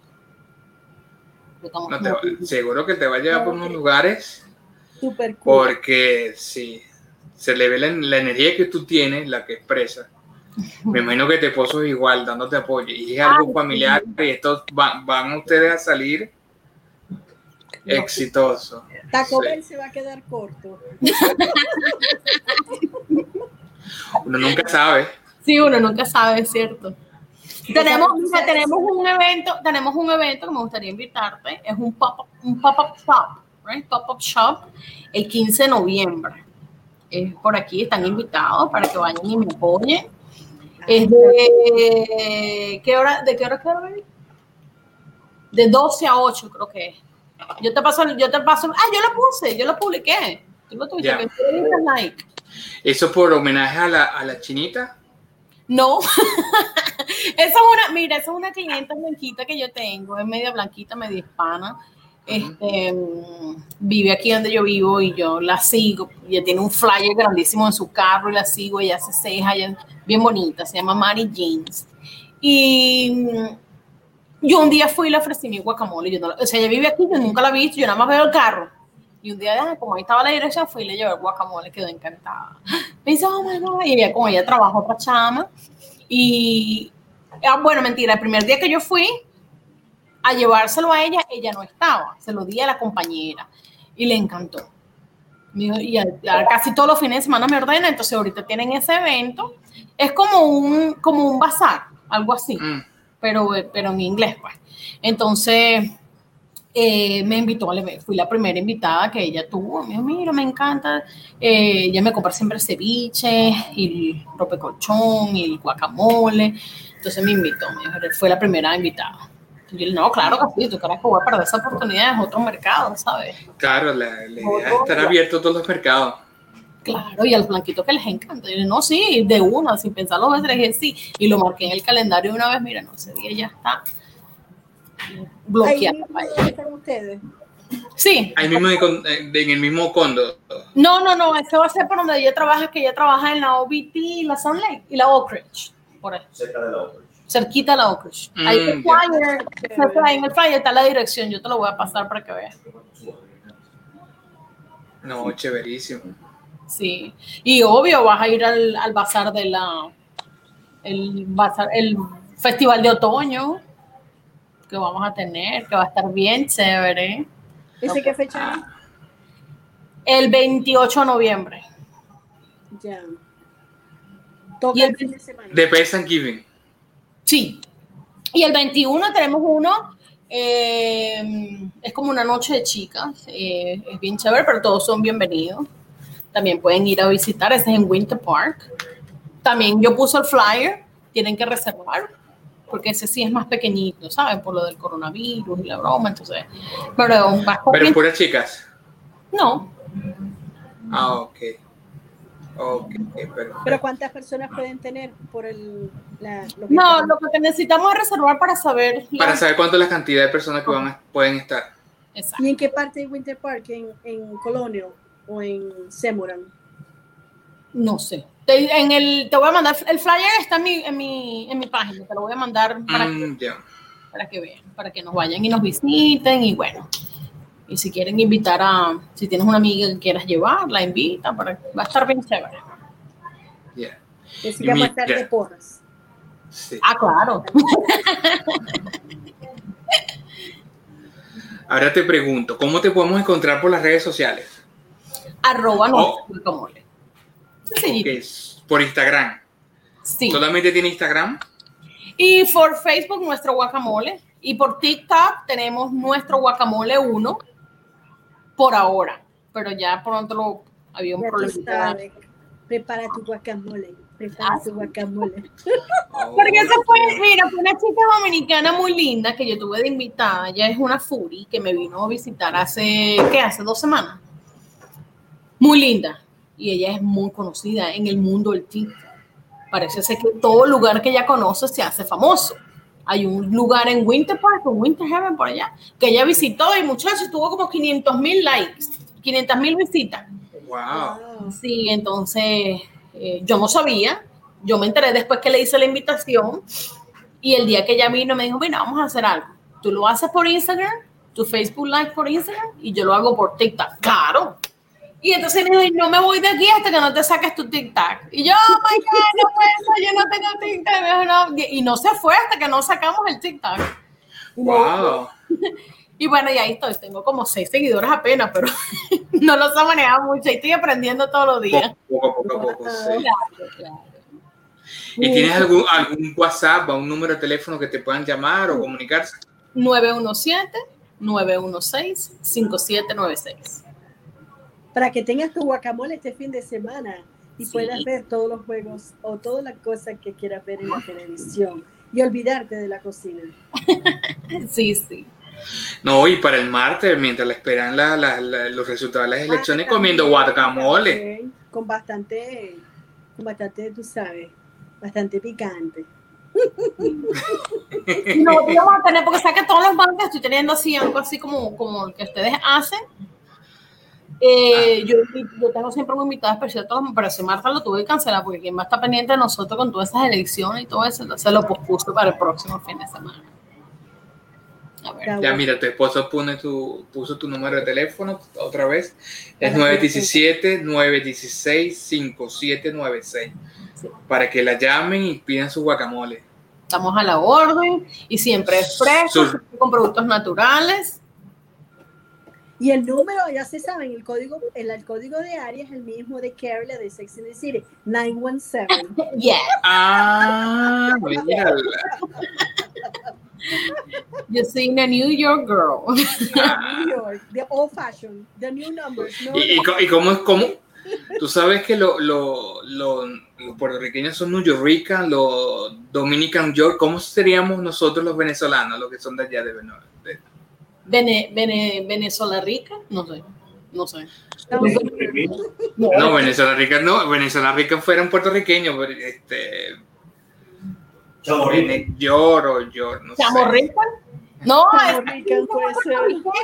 Speaker 2: No te va- seguro que te va a llevar por unos lugares
Speaker 1: Super cool.
Speaker 2: porque sí, se le ve la, la energía que tú tienes, la que expresas. Me imagino que tu esposo es igual, dándote apoyo. Y es algo
Speaker 3: Ay,
Speaker 2: familiar y esto va- van ustedes a salir exitosos.
Speaker 1: Taco
Speaker 2: Sí.
Speaker 1: Bell se va a quedar corto.
Speaker 2: Uno nunca sabe.
Speaker 3: Sí, uno nunca sabe, es cierto. Tenemos, mira, tenemos un evento, tenemos un evento que me gustaría invitarte, es un pop-up un pop-up shop, right? Pop-up shop el 15 de noviembre. Es por aquí, están invitados para que vayan y me apoyen. Es de ¿qué hora, de qué hora qué? De 12 a 8 creo que es. Yo te paso, yo te paso, ah, yo lo puse, yo lo publiqué. Tú lo tuviste diste like.
Speaker 2: Eso por homenaje a la, a la chinita.
Speaker 3: No. esa es una, mira, esa es una clienta blanquita que yo tengo, es media blanquita, media hispana. Este, vive aquí donde yo vivo y yo la sigo. Ella tiene un flyer grandísimo en su carro y la sigo. Ella hace ceja, ella es bien bonita, se llama Mary James. Y mm, yo un día fui y le ofrecí mi guacamole. Yo no o sea, ella vive aquí, yo nunca la he visto, yo nada más veo el carro. Y un día, ah, como ahí estaba la dirección, fui y le llevé el guacamole, quedó encantada. Me dice, oh my God, y ella, como ella trabaja otra chama. Y, ah, bueno, mentira, el primer día que yo fui a llevárselo a ella, ella no estaba. Se lo di a la compañera y le encantó. Y a- a casi todos los fines de semana me ordena, entonces ahorita tienen ese evento. Es como un, como un bazar, algo así
Speaker 2: Mm.
Speaker 3: pero, pero en inglés, pues. Entonces, eh, me invitó, al evento. fui la primera invitada que ella tuvo. Me dijo, mira, me encanta. Eh, ella me compra siempre ceviche y el rope colchón y el guacamole. Entonces me invitó, me dijo, fue la primera invitada. Y yo le dije, no, claro que sí, tú crees que voy a perder esa oportunidad, es otro mercado, ¿sabes?
Speaker 2: Claro, la, la idea es estar abierto a todos los mercados.
Speaker 3: Claro, y a los blanquitos que les encanta. Y yo, no, sí, de una, sin pensarlo, veces le dije sí. Y lo marqué en el calendario una vez, mira, no, ese día ya está
Speaker 1: Ahí
Speaker 3: bloqueado.
Speaker 1: donde están ustedes.
Speaker 3: Sí,
Speaker 2: Ahí mismo en el mismo condo.
Speaker 3: no, no, no, ese va a ser por donde ella trabaja, que ella trabaja en la OBT, la Sun Lake y la Oak Ridge, por ahí,
Speaker 4: cerca de la
Speaker 3: cerquita de la Oak Ridge. Ahí en el
Speaker 2: Mm,
Speaker 3: flyer, en el flyer está la dirección, yo te lo voy a pasar para que veas.
Speaker 2: No, chéverísimo.
Speaker 3: Sí, y obvio vas a ir al, al bazar de la, el bazar, el festival de otoño que vamos a tener, que va a estar bien chévere.
Speaker 1: ¿Ese qué fecha
Speaker 3: El 28 de noviembre.
Speaker 1: Ya. Toca
Speaker 3: Y el-
Speaker 1: el fin de semana.
Speaker 2: Después de Thanksgiving.
Speaker 3: Sí. Y el 21 tenemos uno, eh, es como una noche de chicas, eh, es bien chévere, pero todos son bienvenidos. También pueden ir a visitar, ese es en Winter Park. También yo puse el flyer, tienen que reservar, porque ese sí es más pequeñito, ¿saben? Por lo del coronavirus y la broma, entonces. Pero más
Speaker 2: Pero puras chicas.
Speaker 3: No,
Speaker 2: Ah, ok. Ok, perfecto.
Speaker 1: Pero ¿cuántas personas pueden tener por el... La, lo que
Speaker 3: no,
Speaker 1: están-
Speaker 3: lo que necesitamos es reservar para saber. la-
Speaker 2: Para saber cuánto es la cantidad de personas que van a- pueden estar.
Speaker 3: Exacto.
Speaker 1: ¿Y en qué parte de Winter Park? ¿En, en Colonial o en Semoran?
Speaker 3: No sé. Te, en el, te voy a mandar, el flyer está en mi, en mi, en mi página, te lo voy a mandar para, que,
Speaker 2: Mm, ya.
Speaker 3: para que vean, para que nos vayan y nos visiten y bueno. Y si quieren invitar a, si tienes una amiga que quieras llevar, la invita, para, va a estar bien chévere.
Speaker 2: ya.
Speaker 1: Que sí
Speaker 2: Y
Speaker 1: vamos a
Speaker 2: mi-
Speaker 1: estar
Speaker 2: ya.
Speaker 1: de porras.
Speaker 2: Sí.
Speaker 3: Ah, claro.
Speaker 2: Ahora te pregunto, ¿cómo te podemos encontrar por las redes sociales?
Speaker 3: Arroba no
Speaker 2: Oh. Que es por Instagram.
Speaker 3: Sí.
Speaker 2: ¿Solamente tiene Instagram?
Speaker 3: Y por Facebook nuestro guacamole. Y por TikTok tenemos nuestro guacamole 1 por ahora. Pero ya pronto lo, había un problema.
Speaker 1: Prepara tu guacamole. Prepara
Speaker 3: Ah,
Speaker 1: tu guacamole.
Speaker 3: Porque eso fue,
Speaker 2: Ok.
Speaker 3: mira, fue una chica dominicana muy linda que yo tuve de invitada. Ella es una Furi que me vino a visitar hace, ¿qué? Hace dos semanas. Muy linda. Y ella es muy conocida en el mundo del TikTok. Parece ser que todo lugar que ella conoce se hace famoso. Hay un lugar en Winter Park, en Winter Haven, por allá, que ella visitó y muchachos tuvo como 500 mil likes, 500 mil visitas.
Speaker 2: Wow.
Speaker 1: Wow.
Speaker 3: Sí, entonces eh, yo no sabía, yo me enteré después que le hice la invitación y el día que ella vino me dijo, mira, vamos a hacer algo. Tú lo haces por Instagram, tu Facebook Live por Instagram y yo lo hago por TikTok. Claro. Y entonces me dijo, no me voy de aquí hasta que no te saques tu TikTok. Y yo, oh my God, no puedo, yo no tengo TikTok. Y, me dijo, no. y no se fue hasta que no sacamos el TikTok.
Speaker 2: Wow.
Speaker 3: Y bueno, y ahí estoy, tengo como seis seguidores apenas, pero no los he manejado mucho y estoy aprendiendo todos los días.
Speaker 2: Poco, poco, poco, poco, sí. Claro, claro. ¿Y tienes algún, algún WhatsApp o un número de teléfono que te puedan llamar o comunicarse?
Speaker 3: 917-916-5796.
Speaker 1: Para que tengas tu guacamole este fin de semana y sí. puedas ver todos los juegos o todas las cosas que quieras ver en la televisión y olvidarte de la cocina.
Speaker 3: sí, sí.
Speaker 2: No, y para el martes, mientras le esperan la, la, la, los resultados de las elecciones, ah, comiendo guacamole.
Speaker 1: Con bastante, con bastante, tú sabes, bastante picante.
Speaker 3: No, vamos a tener, porque sé que todos los martes estoy teniendo así algo así como, como el que ustedes hacen. Eh, yo, yo, tengo siempre un invitado especial, pero ese martes lo tuve que cancelar porque quien va a estar pendiente de nosotros con todas esas elecciones y todo eso, entonces lo pospuso para el próximo fin de semana.
Speaker 2: Ya mira, tu esposo pone tu, puso tu número de teléfono otra vez. Es 917-916-5796. Sí. Para que la llamen y pidan su guacamole.
Speaker 3: Estamos a la orden y siempre es fresco, con productos naturales.
Speaker 1: Y el número, ya se saben, el código, el, el código de área es el mismo de Carla de Sex and the City, 917.
Speaker 3: yeah.
Speaker 2: Ah, mira.
Speaker 3: Yo soy una New York girl.
Speaker 1: New York, the old fashion, the new numbers. No,
Speaker 2: ¿Y,
Speaker 1: no.
Speaker 2: y, cómo es cómo? Tú sabes que lo, lo, lo, los puertorriqueños son New Yorkers, los Dominican York. ¿Cómo seríamos nosotros los venezolanos, los que son de allá de Venezuela?
Speaker 3: Vene, Vene, Venezuela Rica, no sé, no sé.
Speaker 2: No, no Venezuela Rica, no, Venezuela Rica fueran puertorriqueños, pero este. Lloro, lloro, no
Speaker 3: ¿Chamorrica? No,
Speaker 1: Chamorrica.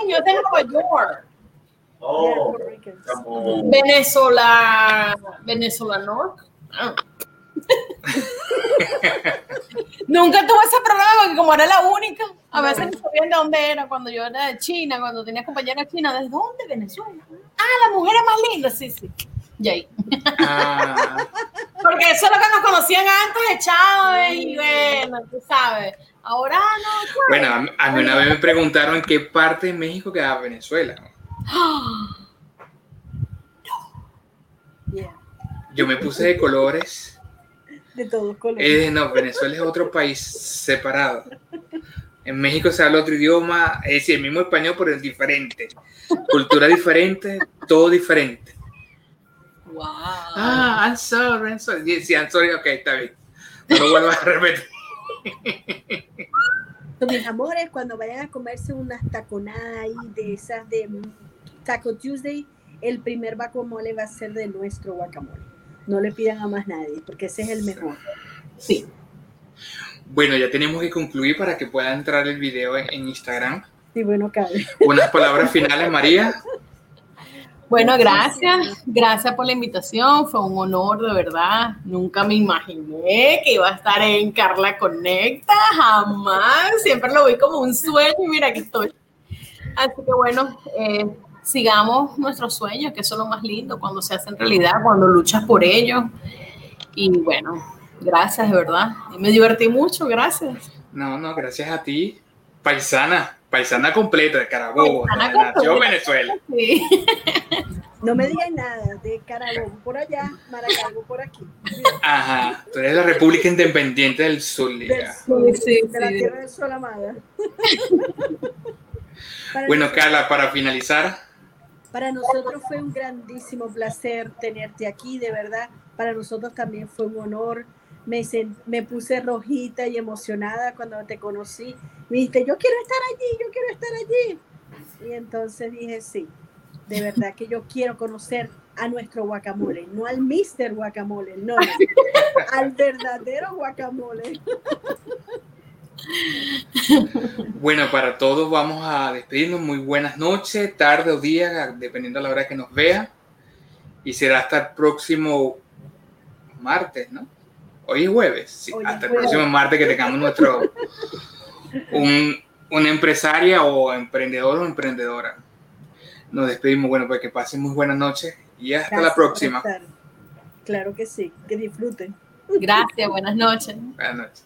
Speaker 3: Yo de Nueva York.
Speaker 4: Oh,
Speaker 3: Venezuela, Venezuela North. Ah. Nunca tuve ese problema porque como era la única, a veces no sabían de dónde era cuando yo era de China, cuando tenía compañeras chinas, ¿de dónde? Venezuela. Ah, la mujer es más linda, sí, sí. Y ahí.
Speaker 2: Ah.
Speaker 3: Porque eso es lo que nos conocían antes de Chávez y bueno, tú sabes. Ahora no.
Speaker 2: Bueno, a, mí una vez me preguntaron en qué parte de México quedaba Venezuela.
Speaker 1: Yeah.
Speaker 2: Yo me puse de colores.
Speaker 1: De todos colores.
Speaker 2: Eh, no, Venezuela es otro país separado. En México se habla otro idioma, es decir, el mismo español, pero es diferente. Cultura diferente, todo diferente.
Speaker 3: Wow.
Speaker 2: Ah, I'm sorry, I'm sorry. Sí, I'm sorry, ok, está bien. No lo vuelvo a repetir.
Speaker 1: Mis amores, cuando vayan a comerse unas taconadas ahí de esas de Taco Tuesday, el primer guacamole va a ser de nuestro guacamole. No le pidan a más nadie, porque ese es el mejor.
Speaker 3: Sí.
Speaker 2: Bueno, ya tenemos que concluir para que pueda entrar el video en, Instagram.
Speaker 1: Sí, bueno, cabe.
Speaker 2: Unas palabras finales, María.
Speaker 3: Bueno, gracias, gracias por la invitación, fue un honor de verdad, nunca me imaginé que iba a estar en Carla Conecta, jamás, siempre lo vi como un sueño y mira aquí estoy. Así que bueno, eh, sigamos nuestros sueños, que eso es lo más lindo, cuando se hacen realidad, cuando luchas por ellos. Y bueno, gracias de verdad, me divertí mucho, gracias.
Speaker 2: No, no, gracias a ti, paisana, paisana completa de Carabobo,
Speaker 3: Paisana
Speaker 2: nació
Speaker 3: completa.
Speaker 2: Venezuela.
Speaker 3: Sí.
Speaker 1: No me digan nada de Carabobo por allá, Maracaibo por aquí.
Speaker 2: Ajá, tú eres la República Independiente del Zulia.
Speaker 1: Del sur,
Speaker 3: Sí,
Speaker 1: de la
Speaker 3: sí.
Speaker 1: tierra del sol amada. Para
Speaker 2: Bueno, Carla, para finalizar,
Speaker 1: Para nosotros fue un grandísimo placer tenerte aquí, de verdad. Para nosotros también fue un honor. Me, me puse rojita y emocionada cuando te conocí. Me dijiste, yo quiero estar allí, yo quiero estar allí. Y entonces dije, sí, de verdad que yo quiero conocer a nuestro guacamole, no al Mr. Guacamole, no, al verdadero guacamole.
Speaker 2: Bueno, para todos vamos a despedirnos. Muy buenas noches, tarde o día, dependiendo de la hora que nos vea. Y será hasta el próximo martes, ¿no? Hoy es jueves. Sí,
Speaker 1: Hoy es
Speaker 2: hasta el
Speaker 1: jueves.
Speaker 2: próximo martes que tengamos nuestro un, una empresaria o emprendedor o emprendedora. Nos despedimos, bueno, pues que pasen muy buenas noches y hasta la próxima.
Speaker 1: Claro que sí, que disfruten.
Speaker 3: Gracias, buenas noches.
Speaker 2: Buenas noches.